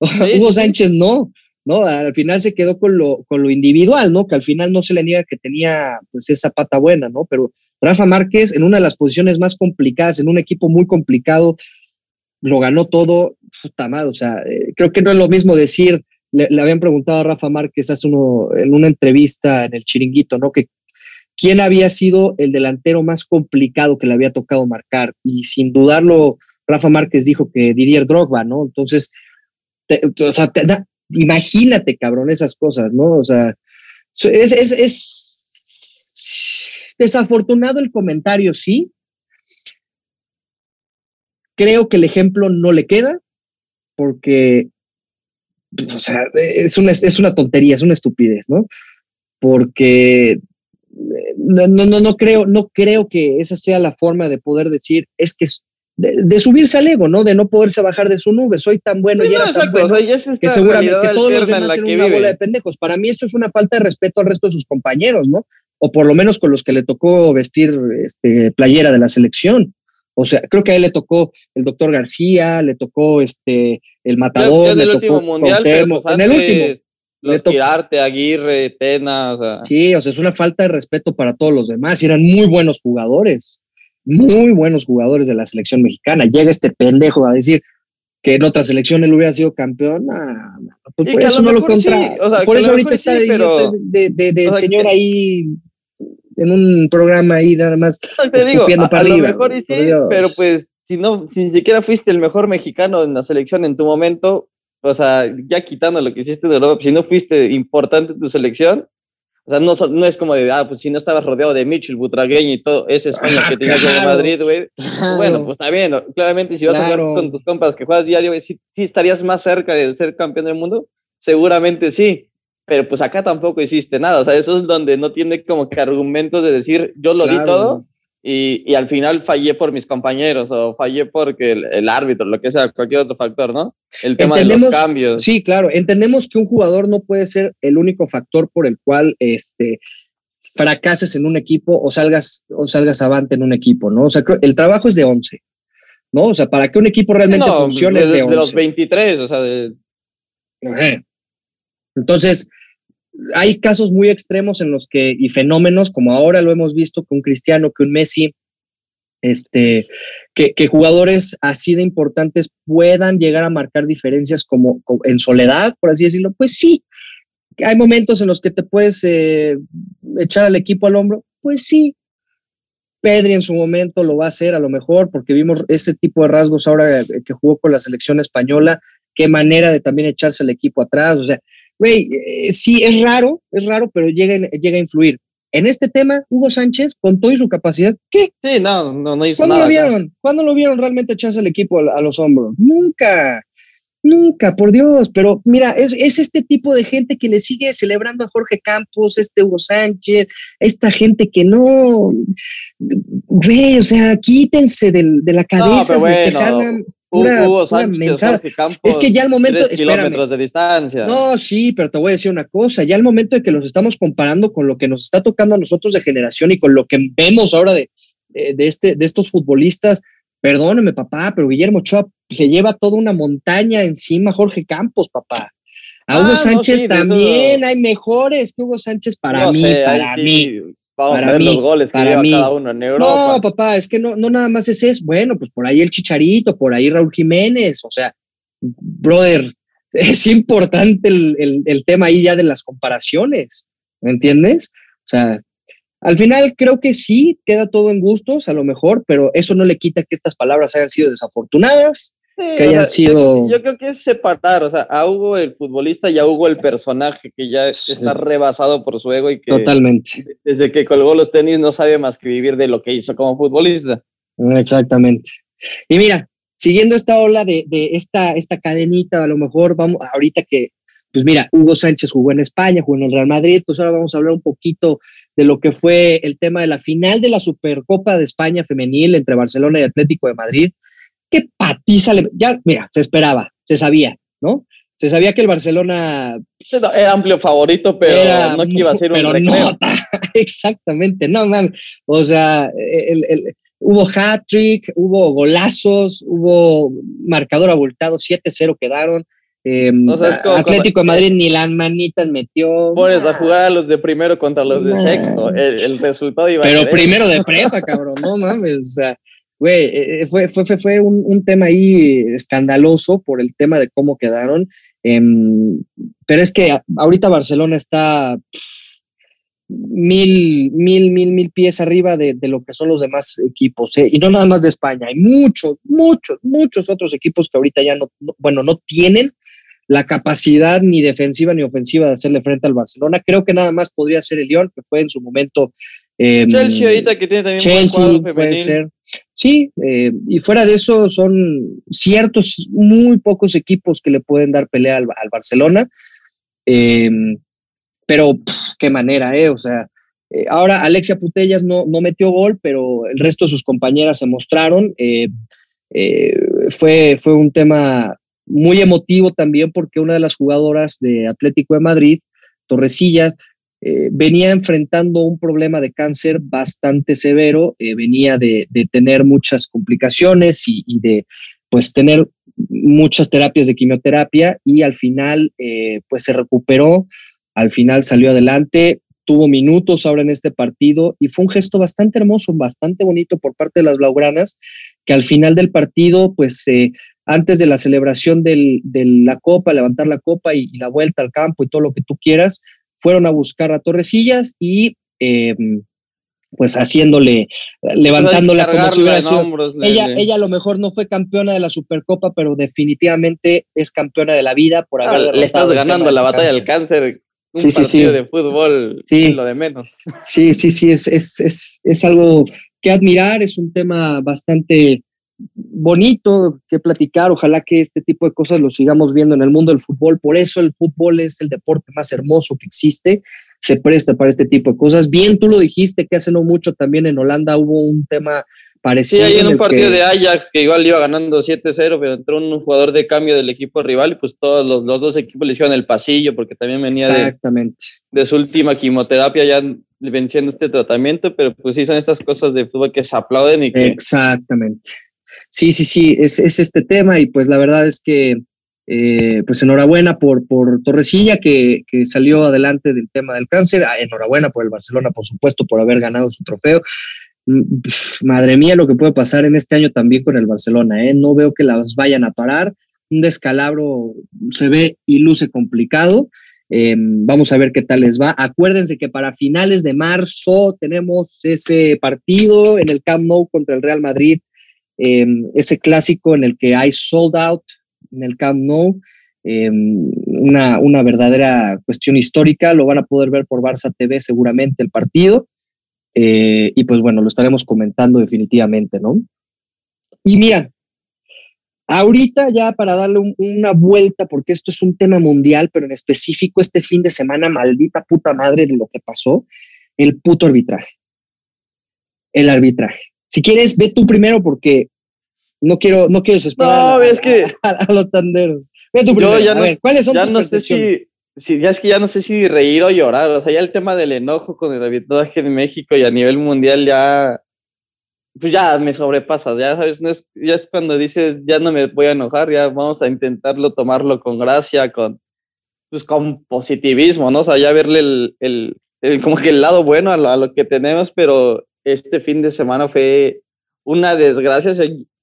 Hugo Sánchez no, ¿no? Al final se quedó con lo, con lo individual, ¿no? Que al final no se le niega que tenía, pues, esa pata buena, ¿no? Pero Rafa Márquez, en una de las posiciones más complicadas, en un equipo muy complicado, lo ganó todo, puta madre, o sea, eh, creo que no es lo mismo decir le, habían preguntado a Rafa Márquez hace uno, en una entrevista en el chiringuito, ¿no? Que quién había sido el delantero más complicado que le había tocado marcar. Y sin dudarlo, Rafa Márquez dijo que Didier Drogba, ¿no? Entonces, imagínate, cabrón, esas cosas, ¿no? O sea, es, es, es desafortunado el comentario, sí. Creo que el ejemplo no le queda, porque o sea, es una, es una tontería, es una estupidez, ¿no? Porque no, no, no, creo, no creo que esa sea la forma de poder decir, es que de, subirse al ego, ¿no? De no poderse bajar de su nube. Soy tan bueno y era tan bueno que seguramente todos los demás son una bola de pendejos. Para mí esto es una falta de respeto al resto de sus compañeros, ¿no? O por lo menos con los que le tocó vestir este, playera de la selección. O sea, creo que a él le tocó el doctor García, le tocó este el matador, le tocó pues en el último. Los tirarte, Aguirre, Tena, o sea. Sí, o sea, es una falta de respeto para todos los demás. Y eran muy buenos jugadores, muy buenos jugadores de la selección mexicana. Llega este pendejo a decir que en otra selección él hubiera sido campeón. pues por eso no lo contra. por eso ahorita está de, de, señor ahí en un programa ahí nada más te digo, a, lo mejor sí, pero pues si no, si ni siquiera fuiste el mejor mexicano en la selección en tu momento, o sea, ya quitando lo que hiciste de Europa, si no fuiste importante en tu selección, o sea, no, no es como de, ah, pues si no estabas rodeado de Mitchell, Butragueño y todo ese España que tenías en Madrid, güey. Bueno, pues está bien, claramente si vas a jugar con tus compas que juegas diario, sí, sí estarías más cerca de ser campeón del mundo, seguramente sí pero pues acá tampoco hiciste nada, o sea, eso es donde no tiene como que argumentos de decir, yo lo di todo y, y, al final fallé por mis compañeros o fallé porque el, árbitro, lo que sea, cualquier otro factor, ¿no? El tema de los cambios. Sí, claro, entendemos que un jugador no puede ser el único factor por el cual este, fracases en un equipo o salgas, o salgas avante en un equipo, ¿no? O sea, el trabajo es de 11, ¿no? O sea, para que un equipo realmente funcione es de 11. De los 23, o sea, de... Entonces, hay casos muy extremos en los que, y fenómenos, como ahora lo hemos visto con un Cristiano, que un Messi, este, que, jugadores así de importantes puedan llegar a marcar diferencias como, en soledad, por así decirlo, pues sí. Hay momentos en los que te puedes eh, echar al equipo al hombro, pues sí. Pedri en su momento lo va a hacer a lo mejor, porque vimos ese tipo de rasgos ahora que jugó con la selección española, qué manera de también echarse al equipo atrás, o sea, güey, eh, sí, es raro, es raro, pero llega, llega a influir. en este tema, Hugo Sánchez, con todo y su capacidad, ¿qué? Sí, no, no, no hizo ¿Cuándo nada. lo vieron? ¿Cuándo lo vieron realmente echarse el equipo a, a los hombros? Nunca. Nunca, por Dios, pero mira, es, es, este tipo de gente que le sigue celebrando a Jorge Campos, este Hugo Sánchez, esta gente que no, ve, o sea, quítense del, de la cabeza, no, bueno, Hugo Sánchez, Campos, es que ya al momento, tres kilómetros de distancia. No, sí, pero te voy a decir una cosa, ya al momento de que los estamos comparando con lo que nos está tocando a nosotros de generación y con lo que vemos ahora de, de, de este, de estos futbolistas, perdóneme, papá, pero Guillermo Ochoa se lleva toda una montaña encima Jorge Campos, papá. A Hugo ah, Sánchez no, sí, también hay mejores que Hugo Sánchez para no mí, sé, para sí, mí. Vamos para a ver mí, los goles que para lleva mí. cada uno en Europa. No, papá, es que no, no nada más es eso. Bueno, pues por ahí el Chicharito, por ahí Raúl Jiménez, o sea, brother, es importante el, el, el tema ahí ya de las comparaciones, ¿me entiendes? O sea, al final creo que sí, queda todo en gustos, a lo mejor, pero eso no le quita que estas palabras hayan sido desafortunadas, Sí, que hayan o sea, sido... Yo, yo, creo que es separar, o sea, a Hugo el futbolista y a Hugo el personaje que ya Sí. está rebasado por su ego y que Totalmente, desde que colgó los tenis no sabe más que vivir de lo que hizo como futbolista. exactamente. Y mira, siguiendo esta ola de, de esta, esta cadenita, a lo mejor vamos, ahorita que, pues mira, Hugo Sánchez jugó en España, jugó en el Real Madrid, pues ahora vamos a hablar un poquito de lo que fue el tema de la final de la Supercopa de España femenil entre Barcelona y Atlético de Madrid. Qué patiza le, ya, mira, se esperaba, se sabía, ¿no? Se sabía que el Barcelona Era amplio favorito, pero era, no que iba a ser un pero recreo. no, exactamente, no, man. O sea, el, el, hubo hat-trick, hubo golazos, hubo marcador abultado, 7-0 quedaron. Eh, O sea, como Atlético de Madrid ni las manitas metió. Pones a jugar a los de primero contra los de Nah. sexto. El, el resultado iba a Pero ser primero de prepa, cabrón, no mames. O sea, güey, eh, fue, fue, fue, fue un, un tema ahí escandaloso por el tema de cómo quedaron. Em, pero es que ahorita Barcelona está mil, mil, mil, mil pies arriba de, de lo que son los demás equipos. ¿eh? Y no nada más de España. Hay muchos, muchos, muchos otros equipos que ahorita ya no, no- bueno, no tienen la capacidad ni defensiva ni ofensiva de hacerle frente al Barcelona. Creo que nada más podría ser el Lyon, que fue en su momento. Em, Chelsea ahorita que tiene también un buen Chelsea cuadro puede ser. Sí, eh, y fuera de eso son ciertos, muy pocos equipos que le pueden dar pelea al, al Barcelona. Eh, pero pff, qué manera, ¿eh? O sea, eh, ahora Alexia Putellas no, no metió gol, pero el resto de sus compañeras se mostraron. Eh, eh, fue, fue un tema muy emotivo también porque una de las jugadoras de Atlético de Madrid, Torrecilla, eh, venía enfrentando un problema de cáncer bastante severo, eh, venía de, de, tener muchas complicaciones y, de pues tener muchas terapias de quimioterapia y al final eh, pues se recuperó, al final salió adelante, tuvo minutos ahora en este partido y fue un gesto bastante hermoso, bastante bonito por parte de las blaugranas, que al final del partido pues antes de la celebración del, de la copa, levantar la copa y, la vuelta al campo y todo lo que tú quieras, fueron a buscar a Torrecillas y eh, pues haciéndole, levantándola como si hubiera sido. Hombros, ella, le... ella a lo mejor no fue campeona de la Supercopa, pero definitivamente es campeona de la vida por haber ah, Le estás ganando la batalla del cáncer. Un sí, sí, partido sí. de fútbol sí. es lo de menos. Sí, sí, sí, es, es, es, es algo que admirar, es un tema bastante bonito que platicar. Ojalá que este tipo de cosas lo sigamos viendo en el mundo del fútbol. Por eso el fútbol es el deporte más hermoso que existe. Se presta para este tipo de cosas. Bien, tú lo dijiste que hace no mucho también en Holanda hubo un tema parecido. Sí, ahí en un partido que- de Ajax que igual iba ganando 7-0, pero entró un jugador de cambio del equipo rival y pues todos los, los dos equipos le hicieron el pasillo porque también venía de, Exactamente. de su última quimioterapia ya venciendo este tratamiento, pero pues sí son estas cosas de fútbol que se aplauden y que Exactamente. Sí, sí, sí, es, es este tema y pues la verdad es que eh, pues enhorabuena por, por Torrecilla que, que, salió adelante del tema del cáncer, ah, enhorabuena por el Barcelona, por supuesto, por haber ganado su trofeo. Mm, Madre mía, lo que puede pasar en este año también con el Barcelona, ¿eh? no veo que las vayan a parar, un descalabro se ve y luce complicado. Eh, vamos a ver qué tal les va. Acuérdense que para finales de marzo tenemos ese partido en el Camp Nou contra el Real Madrid, eh, ese clásico en el que hay sold out en el Camp Nou. Eh, una, una, verdadera cuestión histórica. Lo van a poder ver por Barça TV seguramente el partido. Eh, y pues bueno, lo estaremos comentando definitivamente, ¿no? Y mira, ahorita ya para darle una vuelta, porque esto es un tema mundial, pero en específico este fin de semana, maldita puta madre de lo que pasó, el puto arbitraje. El arbitraje. Si quieres, ve tú primero porque no quiero, no quiero desesperar a, los tanderos. Ve tú primero. ya no, ¿cuáles son ya no sé si, ya es que ya no sé si reír o llorar. O sea, ya el tema del enojo con el arbitraje de México y a nivel mundial ya, pues ya me sobrepasa. Ya sabes, no es, ya es cuando dices, ya no me voy a enojar, ya vamos a intentarlo tomarlo con gracia, con, pues con positivismo, ¿no? O sea, ya verle el, el, el como que el lado bueno a lo, a lo que tenemos, pero este fin de semana fue una desgracia.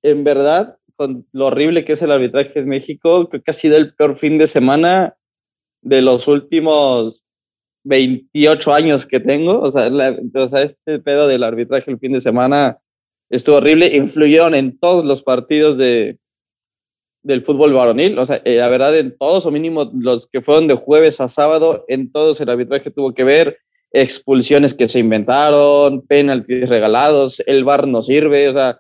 En verdad, con lo horrible que es el arbitraje en México, creo que ha sido el peor fin de semana de los últimos 28 años que tengo. O sea, este pedo del arbitraje el fin de semana estuvo horrible. Influyeron en todos los partidos de, del fútbol varonil. O sea, eh, la verdad, en todos, o mínimo los que fueron de jueves a sábado, en todos el arbitraje tuvo que ver expulsiones que se inventaron, penaltis regalados, el bar no sirve, o sea,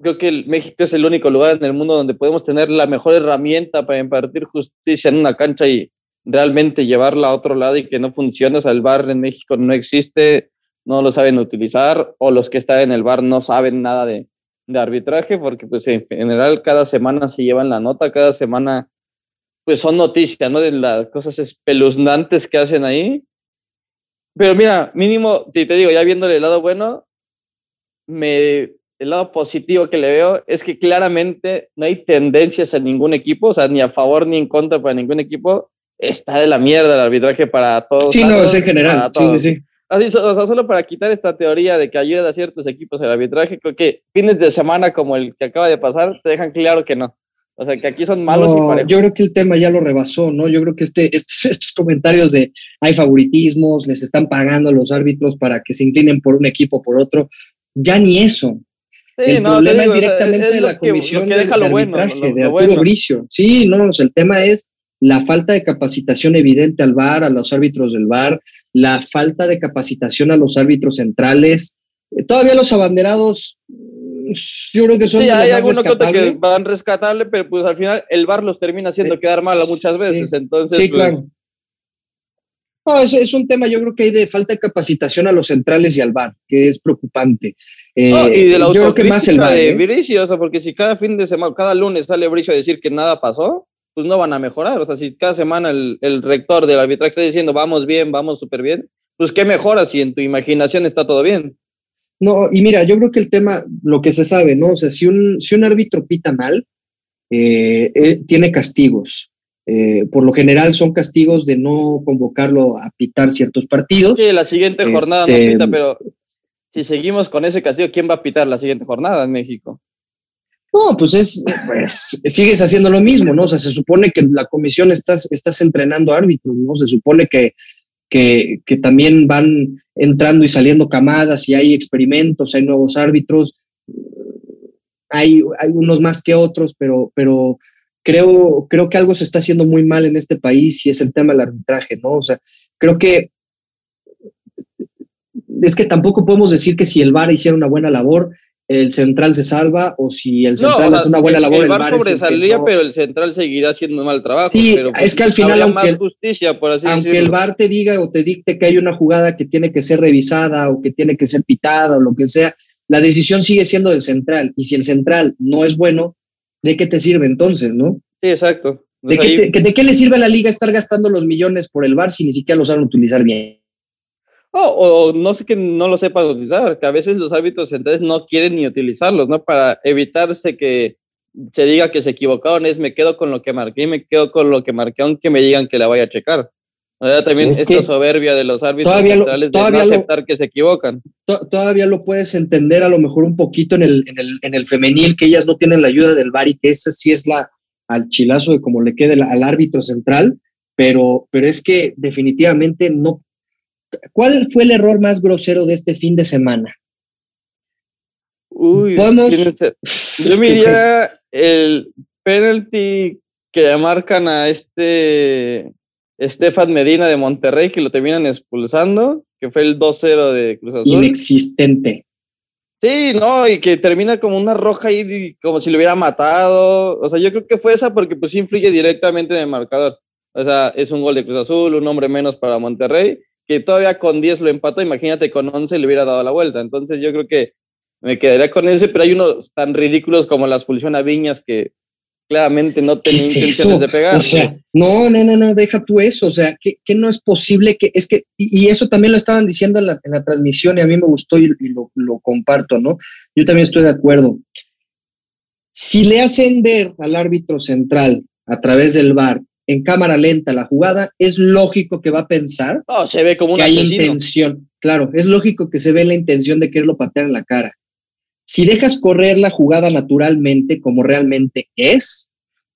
creo que México es el único lugar en el mundo donde podemos tener la mejor herramienta para impartir justicia en una cancha y realmente llevarla a otro lado y que no funcione, o sea, el bar en México no existe, no lo saben utilizar, o los que están en el bar no saben nada de, de arbitraje, porque pues en general cada semana se llevan la nota, cada semana pues son noticias, ¿no? De las cosas espeluznantes que hacen ahí pero mira, mínimo, te, te digo, ya viéndole el lado bueno, me, el lado positivo que le veo es que claramente no hay tendencias en ningún equipo, o sea, ni a favor ni en contra para ningún equipo. Está de la mierda el arbitraje para todos. Sí, no, es en general. Sí, sí, sí. Así, o sea, solo para quitar esta teoría de que ayuda a ciertos equipos el arbitraje, creo que fines de semana como el que acaba de pasar te dejan claro que no. O sea, que aquí son malos y parejos. Yo creo que el tema ya lo rebasó, ¿no? Yo creo que este, estos, comentarios de hay favoritismos, les están pagando a los árbitros para que se inclinen por un equipo o por otro, ya ni eso. el problema es directamente de la comisión de, arbitraje, de Arturo Bricio. Sí, no, el tema es la falta de capacitación evidente al VAR, a los árbitros del VAR, la falta de capacitación a los árbitros centrales. Eh, todavía los abanderados yo creo que son sí, hay algunos que van rescatable, pero pues al final el VAR los termina haciendo eh, quedar mal muchas veces. Entonces, sí, pues, claro. No, es, es, un tema, yo creo que hay de falta de capacitación a los centrales y al VAR, que es preocupante. Eh, y de la yo creo que más el VAR. De ¿eh? o sea, porque si cada fin de semana, cada lunes sale Bricio a decir que nada pasó, pues no van a mejorar. O sea, si cada semana el, el rector del arbitraje está diciendo vamos bien, vamos súper bien, pues qué mejora si en tu imaginación está todo bien. No, y mira, yo creo que el tema, lo que se sabe, ¿no? O sea, si un, si un árbitro pita mal, eh, eh, tiene castigos. Eh, por lo general son castigos de no convocarlo a pitar ciertos partidos. Sí, la siguiente jornada no este, pita, pero si seguimos con ese castigo, ¿quién va a pitar la siguiente jornada en México? No, pues es, pues sigues haciendo lo mismo, ¿no? O sea, se supone que la comisión estás, estás entrenando árbitros, ¿no? Se supone que que, también van entrando y saliendo camadas y hay experimentos, hay nuevos árbitros, hay, hay unos más que otros, pero, pero creo, creo que algo se está haciendo muy mal en este país y es el tema del arbitraje, ¿no? O sea, creo que es que tampoco podemos decir que si el VAR hiciera una buena labor, el central se salva o si el central hace una buena labor. El, el VAR sobresaldría, pero el central seguirá haciendo un mal trabajo. Sí, pero, es que al final, aunque, justicia, por así aunque el VAR te diga o te dicte que hay una jugada que tiene que ser revisada o que tiene que ser pitada o lo que sea, la decisión sigue siendo del central. Y si el central no es bueno, ¿de qué te sirve entonces, no? Sí, exacto. ¿De, qué, ¿De qué le sirve a la liga estar gastando los millones por el VAR si ni siquiera lo saben utilizar bien? O no sé que no lo sepa utilizar, que a veces los árbitros centrales no quieren ni utilizarlos, ¿no? Para evitarse que se diga que se equivocaron, es me quedo con lo que marqué y me quedo con lo que marqué, aunque me digan que la vaya a checar. O sea, también es esta soberbia de los árbitros centrales de no aceptar que se equivocan. todavía lo puedes entender a lo mejor un poquito en el, en el, en el femenil, que ellas no tienen la ayuda del VAR y que esa sí es la al chilazo de como le quede al árbitro central, pero, pero es que definitivamente no, ¿Cuál fue el error más grosero de este fin de semana? Uy, yo diría el penalty que le marcan a este Estefan Medina de Monterrey, que lo terminan expulsando, que fue el 2-0 de Cruz Azul. Inexistente. Sí, no, y que termina como una roja ahí, como si lo hubiera matado. O sea, yo creo que fue esa porque pues influye directamente en el marcador. O sea, es un gol de Cruz Azul, un hombre menos para Monterrey, que todavía con 10 lo empató, imagínate con 11 le hubiera dado la vuelta. Entonces yo creo que me quedaría con ese, pero hay unos tan ridículos como la expulsión a Viñas que claramente no tenía intenciones de pegar. O sea, no, no, no, no, deja tú eso. O sea, que, no es posible que, es que, y, eso también lo estaban diciendo en la, en la, transmisión y a mí me gustó y, lo, lo, comparto, ¿no? Yo también estoy de acuerdo. Si le hacen ver al árbitro central a través del VAR en cámara lenta la jugada, es lógico que va a pensar se ve como que hay intención. Claro, es lógico que se ve la intención de quererlo patear en la cara. Si dejas correr la jugada naturalmente como realmente es,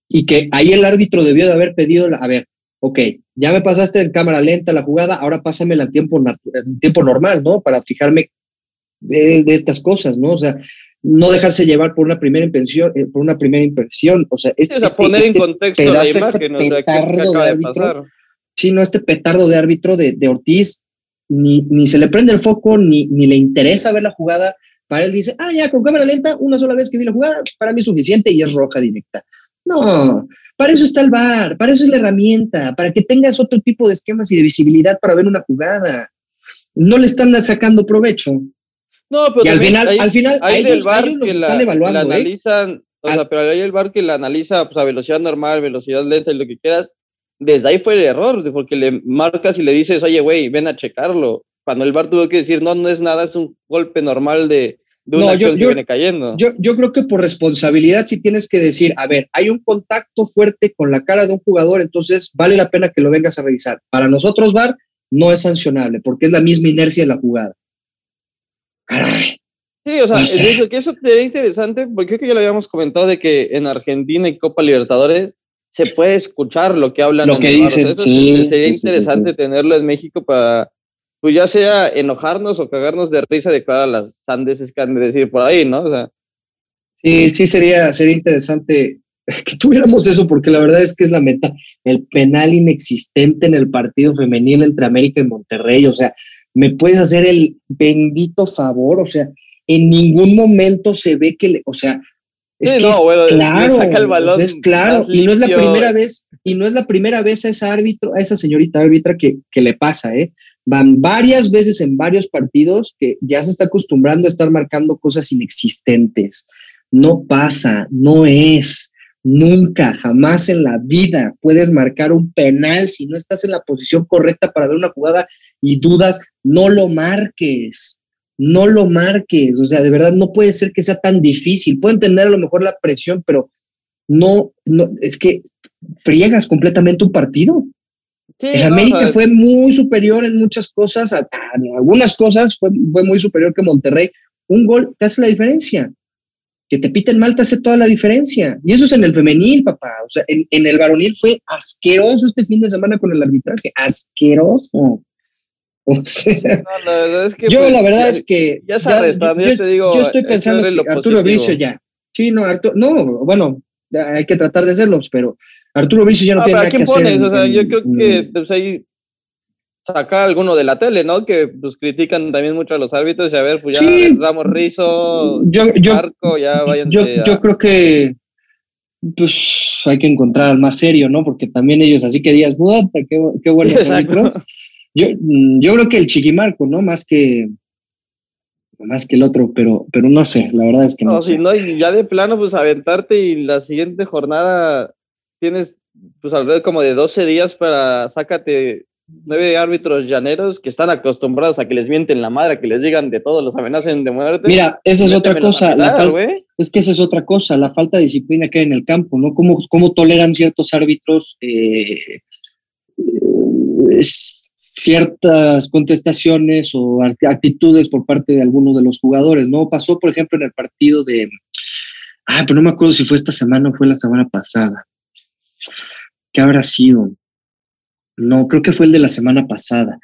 y que ahí el árbitro debió de haber pedido, a ver, ok, ya me pasaste en cámara lenta la jugada, ahora pásamela en tiempo, en tiempo normal, ¿no? Para fijarme de, estas cosas, ¿no? O sea, no dejarse llevar por una primera impresión, eh, por una primera impresión, o sea, este, poner en este contexto la este imagen, o sea, de Sí, no, este petardo de árbitro de, de Ortiz, ni, ni, se le prende el foco, ni, ni le interesa ver la jugada, para él dice, ah, ya, con cámara lenta, una sola vez que vi la jugada, para mí es suficiente y es roja directa. No, para eso está el bar, para eso es la herramienta, para que tengas otro tipo de esquemas y de visibilidad para ver una jugada. No le están sacando provecho. No, pero y al final, al final, hay del bar que la, ¿eh? analizan, o sea, pero hay el bar que la analiza pues, a velocidad normal, velocidad lenta y lo que quieras. Desde ahí fue el error, porque le marcas y le dices, oye, güey, ven a checarlo. Cuando el bar tuvo que decir, no, no es nada, es un golpe normal de, no, yo, viene cayendo. Yo, yo creo que por responsabilidad sí tienes que decir, a ver, hay un contacto fuerte con la cara de un jugador, entonces vale la pena que lo vengas a revisar. Para nosotros, VAR, no es sancionable, porque es la misma inercia de la jugada. Caray. Sí, o sea, que eso sería interesante, porque creo que ya lo habíamos comentado de que en Argentina y Copa Libertadores se puede escuchar lo que hablan. Lo que dicen, sí, Sería interesante tenerlo en México para pues ya sea enojarnos o cagarnos de risa de cada las sandeces que han de decir por ahí, ¿no? O sea, sí, sí sería, sería interesante que tuviéramos eso, porque la verdad es que es la meta, el penal inexistente en el partido femenil entre América y Monterrey, o sea, me puedes hacer el bendito favor, o sea, en ningún momento se ve que, le, o sea, es, claro, es claro, y no es la primera vez, y no es la primera vez a esa árbitro, a esa señorita árbitra que, que le pasa, ¿eh? van varias veces en varios partidos que ya se está acostumbrando a estar marcando cosas inexistentes. No pasa, no es, nunca, jamás en la vida puedes marcar un penal si no estás en la posición correcta para ver una jugada y dudas, no lo marques. No lo marques, o sea, de verdad no puede ser que sea tan difícil. Puedo entender a lo mejor la presión, pero no, no, es que friegas completamente un partido el América fue muy superior en muchas cosas, en algunas cosas fue, fue muy superior que Monterrey. Un gol te hace la diferencia. Que te piten mal te hace toda la diferencia. Y eso es en el femenil, papá. O sea, en, el varonil fue asqueroso este fin de semana con el arbitraje. Asqueroso. la verdad es que yo la verdad es que ya, sabes, yo, te digo, yo estoy pensando que Arturo Bricio ya. Sí, no, Arturo, no, bueno, hay que tratar de hacerlos, pero Arturo Bricio ya no ah, tiene nada que pones? o sea, yo creo que pues, ahí saca alguno de la tele, ¿no? Que pues critican también mucho a los árbitros y a ver, pues ya Ramos Rizo, yo, yo, Marco, ya vayan. Yo, yo creo que pues hay que encontrar al más serio, ¿no? Porque también ellos así que digas, qué, qué buenos árbitros. Yo, yo creo que el Chiquimarco, ¿no? Más que más que el otro, pero, pero no sé, la verdad es que no. No, si no, y ya de plano, pues aventarte y la siguiente jornada tienes pues alrededor como de 12 días para sácate nueve árbitros llaneros que están acostumbrados a que les mienten la madre, que les digan de todo, los amenacen de muerte. Mira, esa es otra cosa. es que esa es otra cosa, la falta de disciplina que hay en el campo, ¿no? ¿Cómo, cómo toleran ciertos árbitros eh, eh, ciertas contestaciones o actitudes por parte de algunos de los jugadores, ¿no? Pasó, por ejemplo, en el partido de. Ah, pero no me acuerdo si fue esta semana o fue la semana pasada ¿Qué habrá sido? No, creo que fue el de la semana pasada,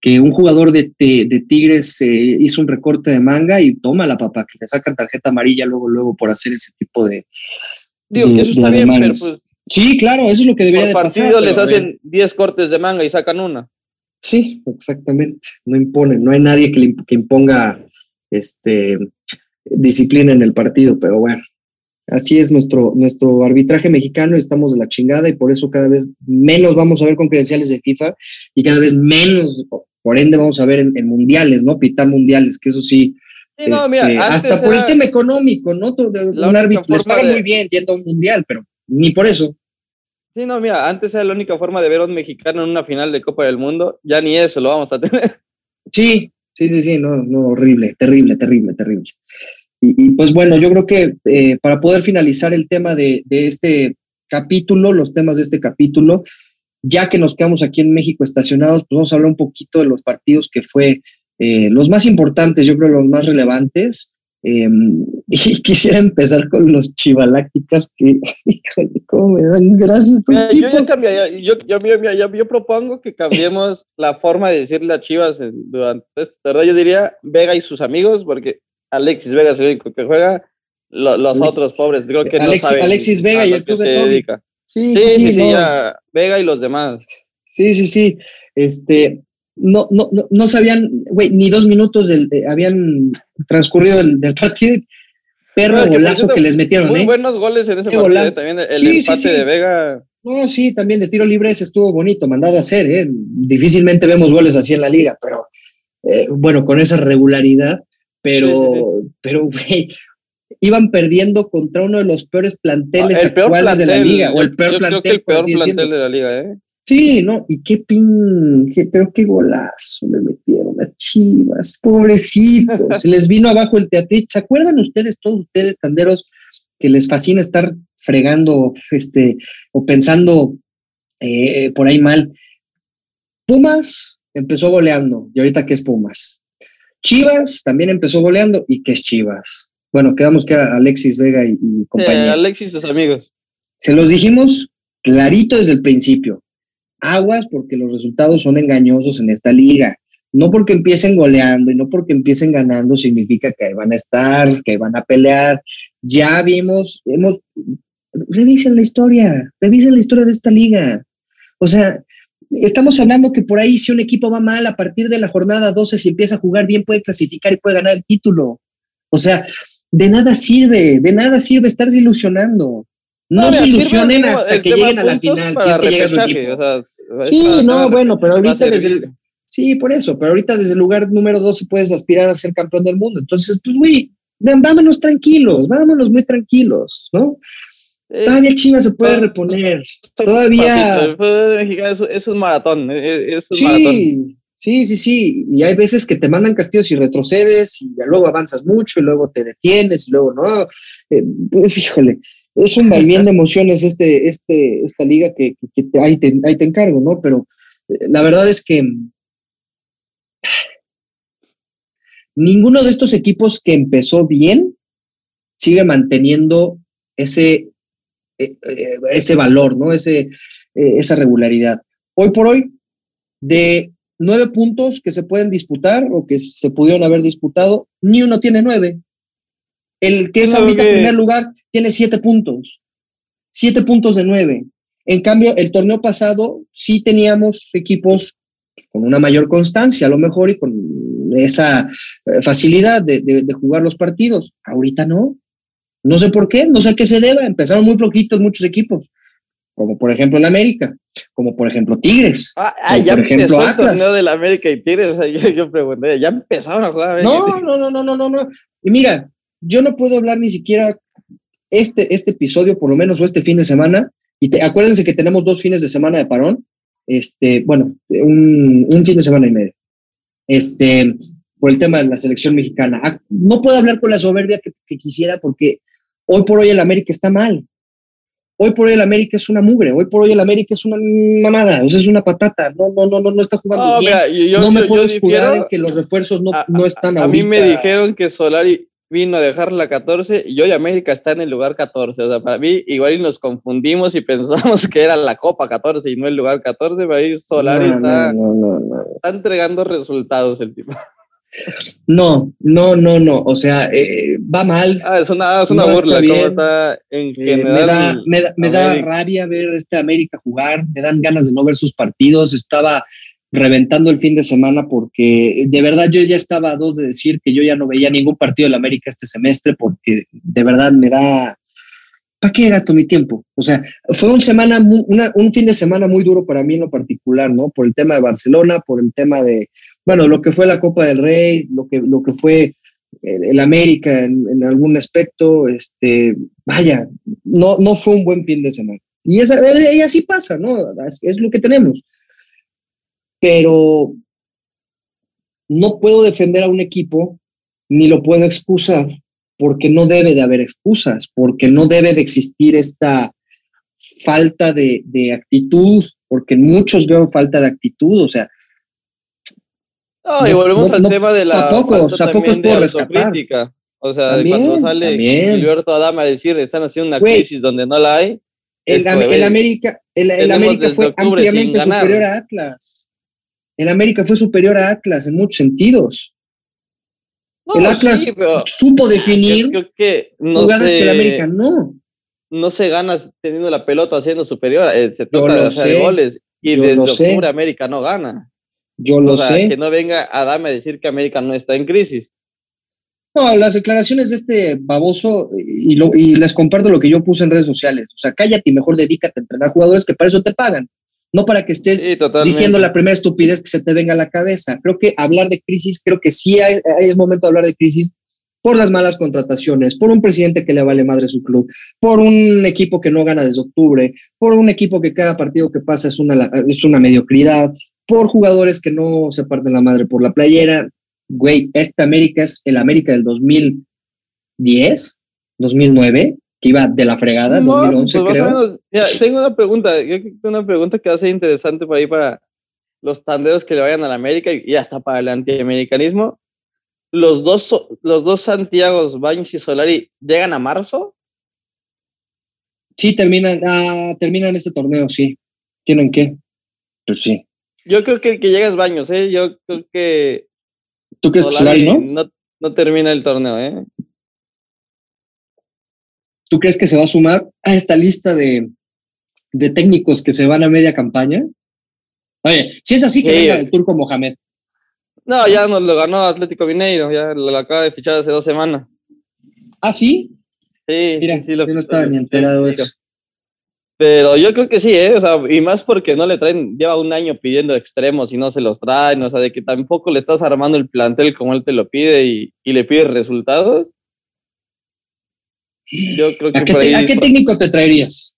que un jugador de, de, Tigres eh, hizo un recorte de manga y toma la papá, que le sacan tarjeta amarilla luego, luego por hacer ese tipo de. Digo que eso está bien, pero pues Sí, claro, eso es lo que debería Por de pasar. partido les hacen 10 cortes de manga y sacan una. Sí, exactamente. No imponen, no hay nadie que, que imponga este, disciplina en el partido, pero bueno, así es nuestro, nuestro arbitraje mexicano, estamos de la chingada y por eso cada vez menos vamos a ver con credenciales de FIFA y cada vez menos, por ende, vamos a ver en, mundiales, ¿no? Pitar mundiales, que eso sí. Este, hasta por el tema económico, ¿no? Un árbitro les paga muy bien yendo a un mundial, pero ni por eso. Sí, no, mira, antes era la única forma de ver a un mexicano en una final de Copa del Mundo, ya ni eso lo vamos a tener. Sí, sí, sí, sí, no, no, horrible, terrible, terrible, terrible. Y, pues bueno, yo creo que eh, para poder finalizar el tema de, de, este capítulo, los temas de este capítulo, ya que nos quedamos aquí en México estacionados, pues vamos a hablar un poquito de los partidos que fue eh, los más importantes, yo creo los más relevantes. Em, y quisiera empezar con los chivalácticas que, híjole, cómo me dan gracias. yo, yo, yo, propongo que cambiemos la forma de decirle a Chivas durante esto, ¿verdad? Yo diría Vega y sus amigos, porque Alexis Vega es el único que juega, los otros pobres, creo que no saben Alexis Vega y el club de Sí, sí, sí, sí, Vega y los demás. Sí, sí, sí. Este, no, no, no, no sabían, güey, ni dos minutos del, habían transcurrido del, partido. Perro golazo que les metieron, muy ¿eh? buenos goles en ese partido, ¿eh? también el empate de Vega. No, sí, también de tiro libre ese estuvo bonito, mandado a hacer, ¿eh? Difícilmente vemos goles así en la liga, pero eh, bueno, con esa regularidad, pero, pero, güey, iban perdiendo contra uno de los peores planteles ah, actuales de la liga, o el peor plantel. el peor plantel de la liga, ¿eh? Sí, ¿no? Y qué pin, pero qué golazo me metieron a Chivas, pobrecitos, se les vino abajo el teatrito. ¿Se acuerdan ustedes, todos ustedes, tanderos, que les fascina estar fregando, este, o pensando eh, por ahí mal? Pumas empezó goleando, y ahorita qué es Pumas. Chivas también empezó goleando, y qué es Chivas. Bueno, quedamos que Alexis Vega y, compañía. Alexis, sus amigos. Se los dijimos clarito desde el principio aguas porque los resultados son engañosos en esta liga. No porque empiecen goleando y no porque empiecen ganando significa que van a estar, que van a pelear. Ya vimos, hemos, revisen la historia, revisen la historia de esta liga. O sea, estamos hablando que por ahí si un equipo va mal a partir de la jornada 12, si empieza a jugar bien puede clasificar y puede ganar el título. O sea, de nada sirve, de nada sirve estarse ilusionando. No, se ilusionen hasta que lleguen a la final, si es que llega su equipo. Sí, no, bueno, pero ahorita desde el, sí, por eso, pero ahorita desde el lugar número 12 puedes aspirar a ser campeón del mundo. Entonces, pues, güey, vámonos tranquilos, vámonos muy tranquilos, ¿no? Eh, Todavía China se puede reponer. Todavía. Eso, es maratón. Eh, eso es sí, maratón. sí, sí, sí. Y hay veces que te mandan castillos y retrocedes y ya luego avanzas mucho y luego te detienes y luego no. Eh, híjole, es un vaivén de emociones este, este, esta liga que, ahí, te, encargo, ¿no? Pero eh, la verdad es que ninguno de estos equipos que empezó bien sigue manteniendo ese, eh, eh, ese valor, ¿no? Ese, esa regularidad. Hoy por hoy, de nueve puntos que se pueden disputar o que se pudieron haber disputado, ni uno tiene nueve. El que es ahorita en primer lugar tiene siete puntos. Siete puntos de nueve. En cambio, el torneo pasado sí teníamos equipos con una mayor constancia, a lo mejor, y con esa eh, facilidad de, jugar los partidos. Ahorita no. No sé por qué, no sé a qué se deba. Empezaron muy flojitos muchos equipos, como por ejemplo el América, como por ejemplo Tigres. Ah, ah ya por ejemplo empezó el torneo del América y Tigres. O sea, yo, yo, pregunté, ya empezaron a jugar. No, no, no, no, no, no, no. Y mira, yo no puedo hablar ni siquiera este, este episodio, por lo menos, o este fin de semana, y acuérdense que tenemos dos fines de semana de parón, este, bueno, un, fin de semana y medio, este, por el tema de la selección mexicana. Ah, no puedo hablar con la soberbia que, quisiera porque hoy por hoy el América está mal. Hoy por hoy el América es una mugre, hoy por hoy el América es una mamada, o sea, es una patata, no, no, no, no, no está jugando bien. no me puedo escudar en que los refuerzos no, no están a, a mí me dijeron que Solari vino a dejar la 14 y hoy América está en el lugar 14. O sea, para mí igual nos confundimos y pensamos que era la Copa 14 y no el lugar 14, pero ahí Solari está, está, entregando resultados el tipo. No, no, no, no. O sea, eh, va mal. Ah, es una, es una burla. Está en eh, general me, da, me, da, rabia ver este América jugar. Me dan ganas de no ver sus partidos. Estaba reventando el fin de semana porque de verdad yo ya estaba a dos de decir que yo ya no veía ningún partido del América este semestre porque de verdad me da. ¿Para qué gasto mi tiempo? O sea, fue un, semana, un fin de semana muy duro para mí en lo particular, ¿no? Por el tema de Barcelona, por el tema de, bueno, lo que fue la Copa del Rey, lo que, lo que fue el, América en, algún aspecto, este, vaya, no, no fue un buen fin de semana. Y, esa, y así pasa, ¿no? Es, lo que tenemos. Pero no puedo defender a un equipo ni lo puedo excusar porque no debe de haber excusas, porque no debe de existir esta falta de, de actitud, porque muchos veo falta de actitud, o sea, no, y volvemos al tema de la. Tampoco, tampoco es por rescatar. O sea, cuando sale Gilberto Adama a decir están haciendo una crisis donde no la hay. El, América, el, América fue ampliamente superior a Atlas. El América fue superior a Atlas en muchos sentidos. el Atlas supo definir que no jugadas que el América no. No se gana teniendo la pelota haciendo superior, eh, se trata de hacer goles. Y desde octubre América no gana. Yo lo sé. Que no venga Adame a decir que América no está en crisis. No, las declaraciones de este baboso, y, lo, y les comparto lo que yo puse en redes sociales. O sea, cállate y mejor dedícate a entrenar jugadores que para eso te pagan. No para que estés diciendo la primera estupidez que se te venga a la cabeza. Creo que hablar de crisis, creo que sí hay, hay es momento de hablar de crisis por las malas contrataciones, por un presidente que le vale madre su club, por un equipo que no gana desde octubre, por un equipo que cada partido que pasa es una, es una mediocridad, por jugadores que no se parten la madre por la playera. Güey, este América es el América del 2010, 2009, que iba de la fregada, 2011 pues creo. tengo una pregunta, una pregunta que va a ser interesante para ahí para los tandeos que le vayan a la América y hasta para el antiamericanismo. Los dos, los dos Santiagos, Baños y Solari, ¿llegan a marzo? Sí, terminan, ah, terminan este torneo, sí. ¿Tienen que? Pues sí. Yo creo que el que llega es Baños, ¿eh? Yo creo que. ¿Tú crees que ¿no? ¿no? No termina el torneo, ¿eh? ¿Tú crees que se va a sumar a esta lista de, de técnicos que se van a media campaña? Oye, si es así, que venga el turco Mohamed. No, ya nos lo ganó Atlético Mineiro, ya lo acaba de fichar hace dos semanas. ¿Ah, sí? Sí, Mira, sí, yo no estaba ni enterado de eso. Pero yo creo que sí, ¿eh? O sea, y más porque no le traen, lleva un año pidiendo extremos y no se los traen, o sea, de que tampoco le estás armando el plantel como él te lo pide y, le pide resultados. Yo creo que ¿A, qué, ¿A qué técnico te traerías?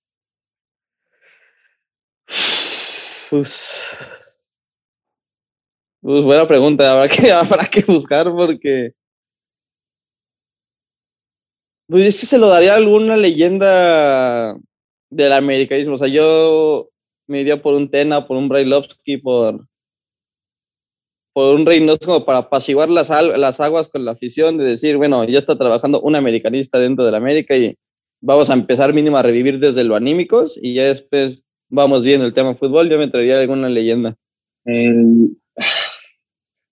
Pues, pues buena pregunta, habrá que, habrá que buscar porque pues sí se lo daría a alguna leyenda del americanismo. O sea, yo me iría por un Tena, por un Brailovsky, por, por un Reynoso como para apaciguar las, las aguas con la afición, de decir, bueno, ya está trabajando un americanista dentro del América y vamos a empezar mínimo a revivir desde lo anímicos y ya después vamos viendo el tema fútbol. Yo me traería alguna leyenda.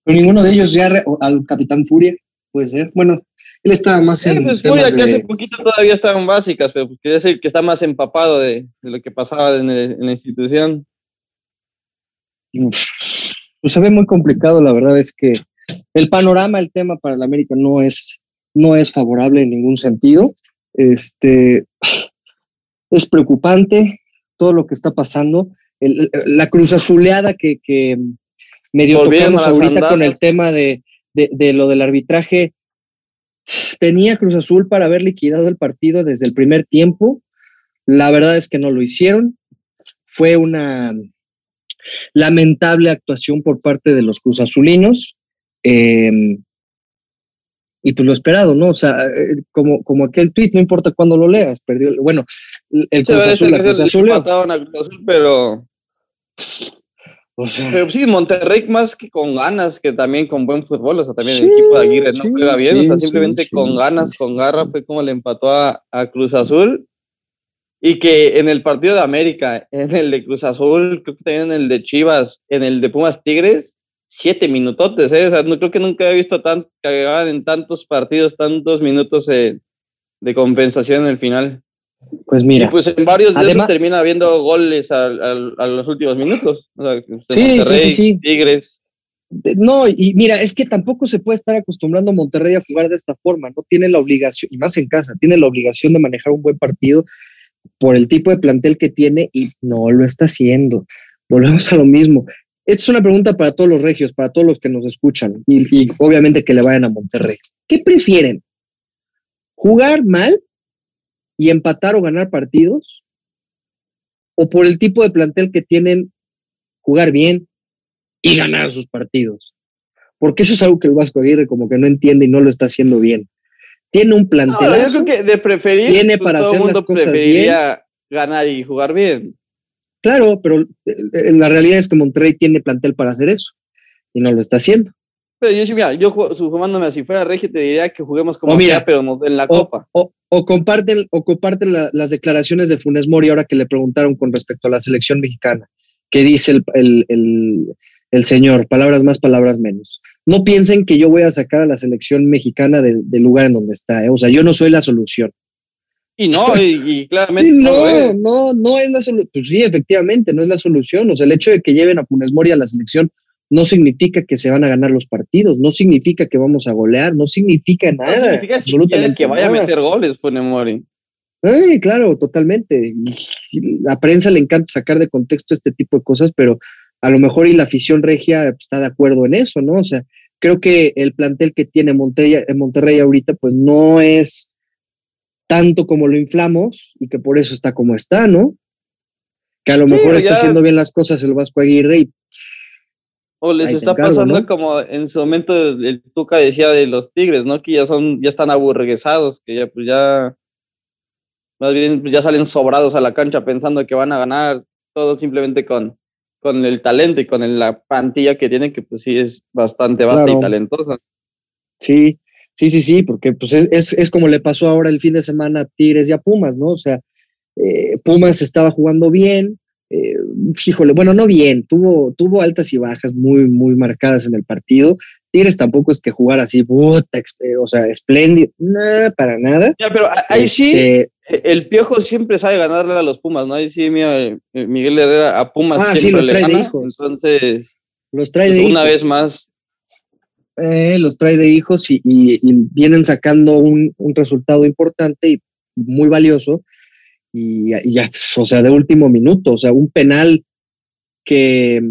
ninguno de ellos ya al Capitán Furia, puede ser. Bueno, él estaba más en. Pues, que hace poquito todavía estaban básicas, pero porque es el que está más empapado de, lo que pasaba en, la institución. Pues se ve muy complicado, la verdad es que el panorama, el tema para el América no es, no es favorable en ningún sentido. Este, es preocupante todo lo que está pasando. la cruz azuleada que, que medio tocamos ahorita con el tema de, de, lo del arbitraje Tenía Cruz Azul para haber liquidado el partido desde el primer tiempo. La verdad es que no lo hicieron. Fue una lamentable actuación por parte de los Cruz Azulinos. Em, y pues lo esperado, ¿no? O sea, eh, como, como aquel tweet, no importa cuándo lo leas, perdió. Bueno, el Cruz Azul, la Cruz Azul. pero pero sí, Monterrey más que con ganas, que también con buen fútbol, o sea, también el equipo de Aguirre no juega bien, o sea, simplemente con ganas, con garra, fue como le empató a, Cruz Azul. Y que en el partido de América, en el de Cruz Azul, creo que también en el de Chivas, en el de Pumas Tigres, siete minutotes, ¿eh? O sea, no creo que nunca he visto tan, que en tantos partidos, tantos minutos de compensación en el final. Pues mira. Y pues en varios de esos termina habiendo goles a, los últimos minutos. sí, sí, sí, Tigres. No, y mira, es que tampoco se puede estar acostumbrando a Monterrey a jugar de esta forma, no tiene la obligación, y más en casa, tiene la obligación de manejar un buen partido por el tipo de plantel que tiene y no lo está haciendo. Volvemos a lo mismo. Esta es una pregunta para todos los regios, para todos los que nos escuchan y, y obviamente que le vayan a Monterrey. ¿Qué prefieren? ¿Jugar mal y empatar o ganar partidos? ¿O por el tipo de plantel que tienen, jugar bien y ganar sus partidos? Porque eso es algo que el Vasco Aguirre como que no entiende y no lo está haciendo bien. Tiene un plantel. yo creo que de preferir. Tiene pues, para hacer las cosas bien. ganar y jugar bien. Claro, pero eh, la realidad es que Monterrey tiene plantel para hacer eso y no lo está haciendo. Pero yo, mira, yo sumándome si fuera Regio, te diría que juguemos como mira, pero en la Copa. O, comparten, o comparten las declaraciones de Funes Mori ahora que le preguntaron con respecto a la selección mexicana. ¿Qué dice el, el, el, señor? Palabras más, palabras menos. No piensen que yo voy a sacar a la selección mexicana del lugar en donde está. ¿eh? O sea, yo no soy la solución. Y no, y, claramente. no, no, no, es la solución. Pues sí, efectivamente, no es la solución. O sea, el hecho de que lleven a Funes Mori a la selección no significa que se van a ganar los partidos, no significa que vamos a golear, no significa nada. No significa absolutamente que vaya a meter goles, pone Mori. Claro, totalmente. La prensa le encanta sacar de contexto este tipo de cosas, pero a lo mejor y la afición regia está de acuerdo en eso, ¿no? O sea, creo que el plantel que tiene Monterrey, Monterrey ahorita, pues no es tanto como lo inflamos y que por eso está como está, ¿no? Que a lo mejor está haciendo bien las cosas el Vasco Aguirre y o les está pasando como en su momento el, Tuca decía de los Tigres, ¿no? Que ya son, ya están aburguesados, que ya pues ya más bien pues, ya salen sobrados a la cancha pensando que van a ganar todo simplemente con, con el talento y con la plantilla que tienen, que pues sí es bastante vasta y talentosa. Sí, sí, sí, sí, porque pues es, es, como le pasó ahora el fin de semana a Tigres y a Pumas, ¿no? O sea, eh, Pumas estaba jugando bien, eh, híjole, bueno, no bien, tuvo, tuvo altas y bajas muy, muy marcadas en el partido. Tigres tampoco es que jugar así, eh, o sea, espléndido, nada, para nada. Ya, pero ahí sí, este, el Piojo siempre sabe ganarle a los Pumas, ¿no? Ahí sí, eh, Miguel Herrera a Pumas ah, sí, los trae de hijos. Entonces, los trae de pues, una vez más. los trae de hijos y, vienen sacando un, un, resultado importante y muy valioso y, ya, o sea, de último minuto, o sea, un penal que...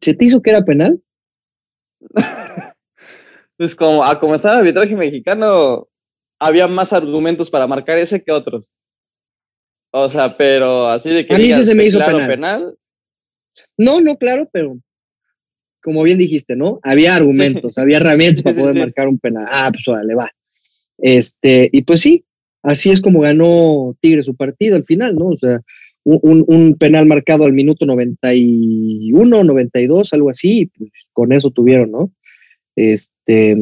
¿Se te hizo que era penal? pues como, a como estaba el arbitraje mexicano, había más argumentos para marcar ese que otros. O sea, pero así de que... A mí se me hizo penal. No, no, claro, pero como bien dijiste, ¿no? Había argumentos, había herramientas para poder marcar un penal. Ah, pues va. Este, y pues sí, así es como ganó Tigre su partido al final, ¿no? O sea, un, penal marcado al minuto 91, 92, algo así, y pues con eso tuvieron, ¿no? Este,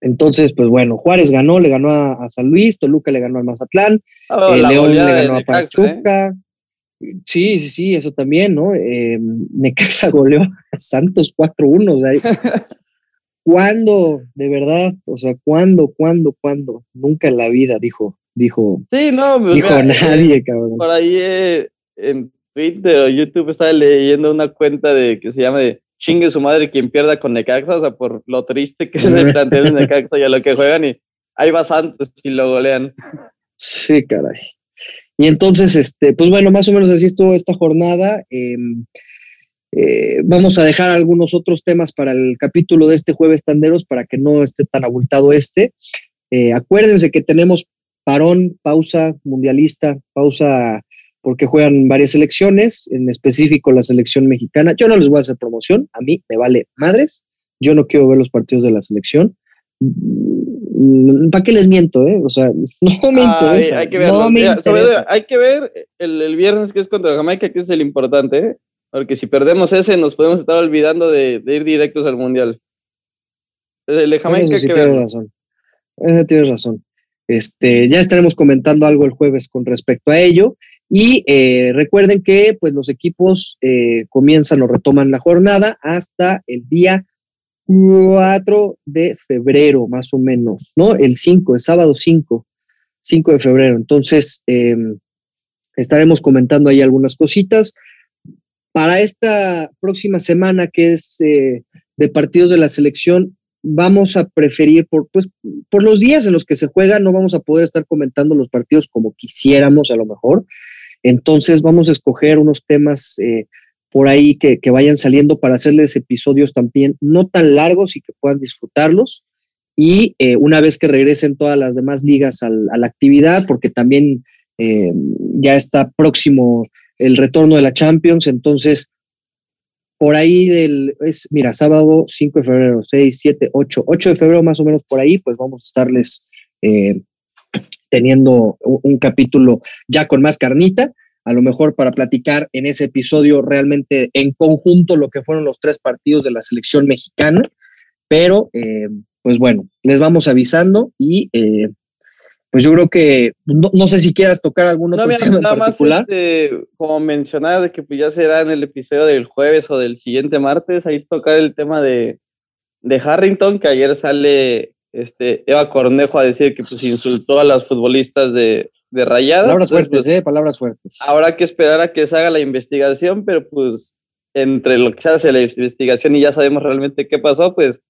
entonces, pues bueno, Juárez ganó, le ganó a, San Luis, Toluca le ganó al Mazatlán, ah, eh, León le ganó a ¿eh? Pachuca. Sí, sí, sí, eso también, ¿no? Eh, Necaxa goleó a Santos 4-1, o sea, ¿Cuándo? De verdad, o sea, ¿cuándo, cuándo, cuándo? Nunca en la vida, dijo, dijo. Sí, no, pues, dijo nadie, cabrón. Por ahí eh, en Twitter o YouTube estaba leyendo una cuenta de que se llama de chingue su madre quien pierda con Necaxa, o sea, por lo triste que es el plantel de Necaxa y a lo que juegan y ahí va Santos y lo golean. Sí, caray. Y entonces, este, pues bueno, más o menos así estuvo esta jornada. Eh, eh, vamos a dejar algunos otros temas para el capítulo de este jueves tanderos para que no esté tan abultado este. Eh, acuérdense que tenemos parón, pausa mundialista, pausa porque juegan varias selecciones, en específico la selección mexicana. Yo no les voy a hacer promoción, a mí me vale madres, yo no quiero ver los partidos de la selección. ¿Para qué les miento? Eh? O sea, no me interesa. hay, que ver, hay que ver el, el, viernes que es contra Jamaica, que es el importante. Porque si perdemos ese, nos podemos estar olvidando de, ir directos al Mundial. El de Jamaica que tienes razón. tienes razón. Este, ya estaremos comentando algo el jueves con respecto a ello. Y eh, recuerden que pues, los equipos eh, comienzan o retoman la jornada hasta el día 4 de febrero, más o menos, ¿no? El 5, el sábado 5, 5 de febrero. Entonces, em, estaremos comentando ahí algunas cositas. Para esta próxima semana, que es eh, de partidos de la selección, vamos a preferir, por, pues, por los días en los que se juega, no vamos a poder estar comentando los partidos como quisiéramos a lo mejor. Entonces vamos a escoger unos temas eh, por ahí que, vayan saliendo para hacerles episodios también no tan largos y que puedan disfrutarlos. Y eh, una vez que regresen todas las demás ligas a la actividad, porque también ya está próximo el retorno de la Champions, entonces por ahí del, es, mira, sábado 5 de febrero, 6, 7, 8, 8 de febrero más o menos por ahí, pues vamos a estarles teniendo un, capítulo ya con más carnita, a lo mejor para platicar en ese episodio realmente en conjunto lo que fueron los tres partidos de la selección mexicana, pero eh, pues bueno, les vamos avisando y eh, pues yo creo que no, sé si quieras tocar algún otro tema en particular. este, como mencionaba, de que pues ya será en el episodio del jueves o del siguiente martes, ahí tocar el tema de, de Harrington, que ayer sale este, Eva Cornejo a decir que pues insultó a los futbolistas de, de Rayadas. Palabras fuertes, pues, eh, palabras fuertes. Habrá que esperar a que se haga la investigación, pero pues entre lo que se hace la investigación y ya sabemos realmente qué pasó, pues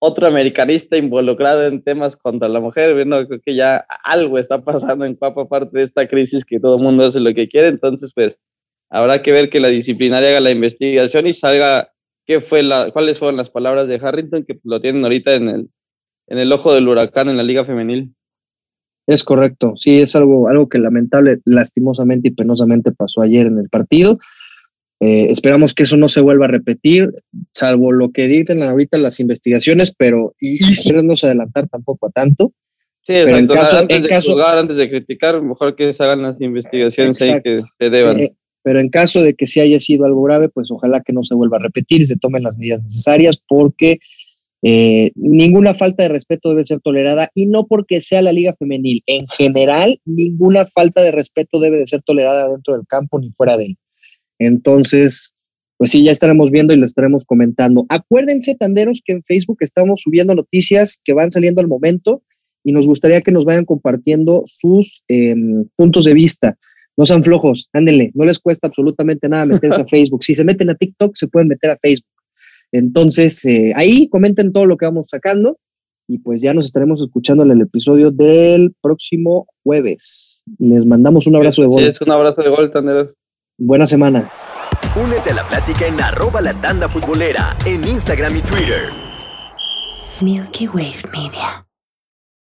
otro americanista involucrado en temas contra la mujer, bueno, creo que ya algo está pasando en Papa, aparte de esta crisis que todo el mundo hace lo que quiere, entonces pues habrá que ver que la disciplinaria haga la investigación y salga qué fue la, cuáles fueron las palabras de Harrington, que lo tienen ahorita en el, en el ojo del huracán en la Liga Femenil. Es correcto, sí, es algo, algo que lamentable, lastimosamente y penosamente pasó ayer en el partido. Eh, esperamos que eso no se vuelva a repetir, salvo lo que dicen ahorita las investigacionciones, pero y, y no se adelantar tampoco a tanto. Sí, pero en caso, antes, de jugar, antes de criticar, mejor que se hagan las investigaciones ahí que se deban. Eh, pero en caso de que sí haya sido algo grave, pues ojalá que no se vuelva a repetir, se tomen las medidas necesarias, porque eh, ninguna falta de respeto debe ser tolerada y no porque sea la liga femenil. En general, ninguna falta de respeto debe de ser tolerada dentro del campo ni fuera de él. Entonces, pues sí, ya estaremos viendo y lo estaremos comentando. Acuérdense, tanderos, que en Facebook estamos subiendo noticias que van saliendo al momento y nos gustaría que nos vayan compartiendo sus em, puntos de vista. No sean flojos, ándenle, no les cuesta absolutamente nada meterse a Facebook. Si se meten a TikTok, se pueden meter a Facebook. Entonces, eh, ahí comenten todo lo que vamos sacando y pues ya nos estaremos escuchando en el episodio del próximo jueves. Les mandamos un abrazo de gol. Sí, es un abrazo de gol, Tanderos. Buena semana. Únete a la plática en arroba la tanda futbolera en Instagram y Twitter. Milky Wave Media.